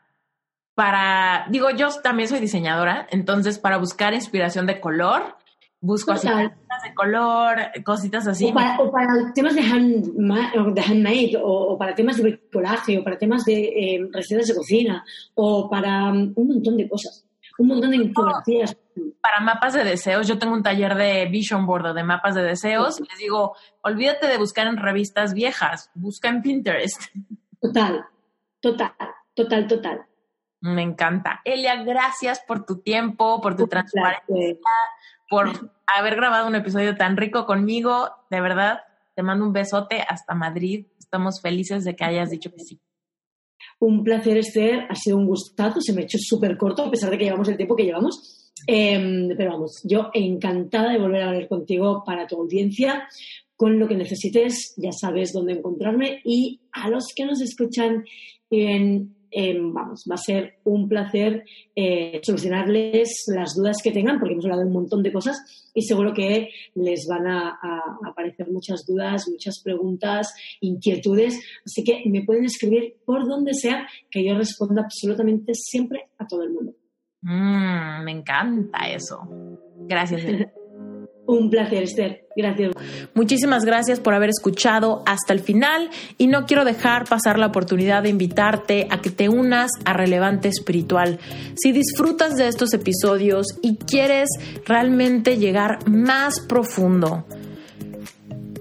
Speaker 1: para, digo, yo también soy diseñadora, entonces para buscar inspiración de color, busco así cositas de color, cositas así.
Speaker 2: O para, temas de, handmade, o, para temas de bricolaje, o para temas de eh, recetas de cocina, o para um, un montón de cosas, un montón de infografías.
Speaker 1: Para mapas de deseos, yo tengo un taller de vision board de mapas de deseos y les digo, olvídate de buscar en revistas viejas, busca en Pinterest.
Speaker 2: Total, total, total, total.
Speaker 1: Me encanta. Elia, gracias por tu tiempo, por tu transparencia, por haber grabado un episodio tan rico conmigo. De verdad, te mando un besote hasta Madrid. Estamos felices de que hayas dicho que sí.
Speaker 2: Un placer, Esther. Ha sido un gustazo. Se me ha hecho súper corto, a pesar de que llevamos el tiempo que llevamos. Em, pero vamos, yo encantada de volver a hablar contigo para tu audiencia. Con lo que necesites, ya sabes dónde encontrarme. Y a los que nos escuchan en Em, vamos, va a ser un placer eh, solucionarles las dudas que tengan, porque hemos hablado de un montón de cosas y seguro que les van a, aparecer muchas dudas, muchas preguntas, inquietudes. Así que me pueden escribir por donde sea, que yo responda absolutamente siempre a todo el mundo.
Speaker 1: Mm, me encanta eso. Gracias. [laughs]
Speaker 2: Un placer, Esther. Gracias.
Speaker 1: Muchísimas gracias por haber escuchado hasta el final y no quiero dejar pasar la oportunidad de invitarte a que te unas a Relevante Espiritual. Si disfrutas de estos episodios y quieres realmente llegar más profundo,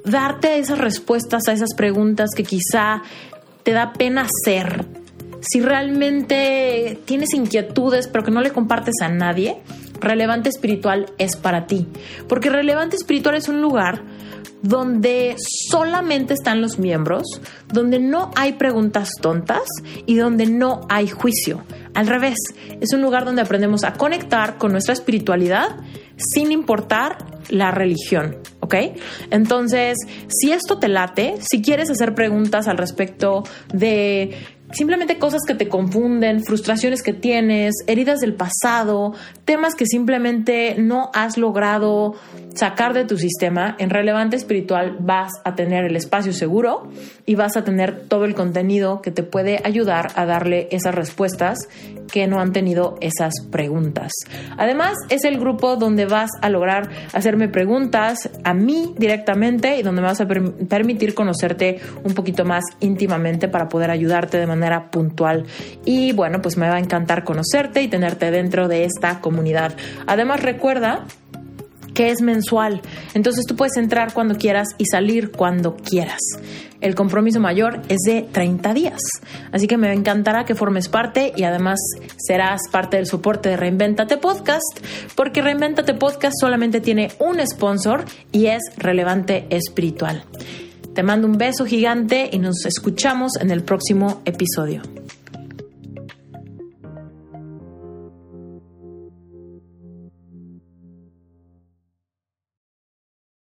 Speaker 1: darte esas respuestas a esas preguntas que quizá te da pena hacer, si realmente tienes inquietudes pero que no le compartes a nadie, relevante espiritual es para ti. Porque relevante espiritual es un lugar donde solamente están los miembros, donde no hay preguntas tontas y donde no hay juicio. Al revés, es un lugar donde aprendemos a conectar con nuestra espiritualidad sin importar la religión, ¿ok? Entonces, si esto te late, si quieres hacer preguntas al respecto de simplemente cosas que te confunden, frustraciones que tienes, heridas del pasado, temas que simplemente no has logrado sacar de tu sistema, en Relevante Espiritual vas a tener el espacio seguro y vas a tener todo el contenido que te puede ayudar a darle esas respuestas que no han tenido esas preguntas. Además, es el grupo donde vas a lograr hacerme preguntas a mí directamente y donde me vas a permitir conocerte un poquito más íntimamente para poder ayudarte de manera puntual. Y bueno, pues me va a encantar conocerte y tenerte dentro de esta comunidad. Además, recuerda que es mensual. Entonces tú puedes entrar cuando quieras y salir cuando quieras. El compromiso mayor es de 30 días. Así que me encantará que formes parte y además serás parte del soporte de Reinventate Podcast, porque Reinventate Podcast solamente tiene un sponsor y es relevante espiritual. Te mando un beso gigante y nos escuchamos en el próximo episodio.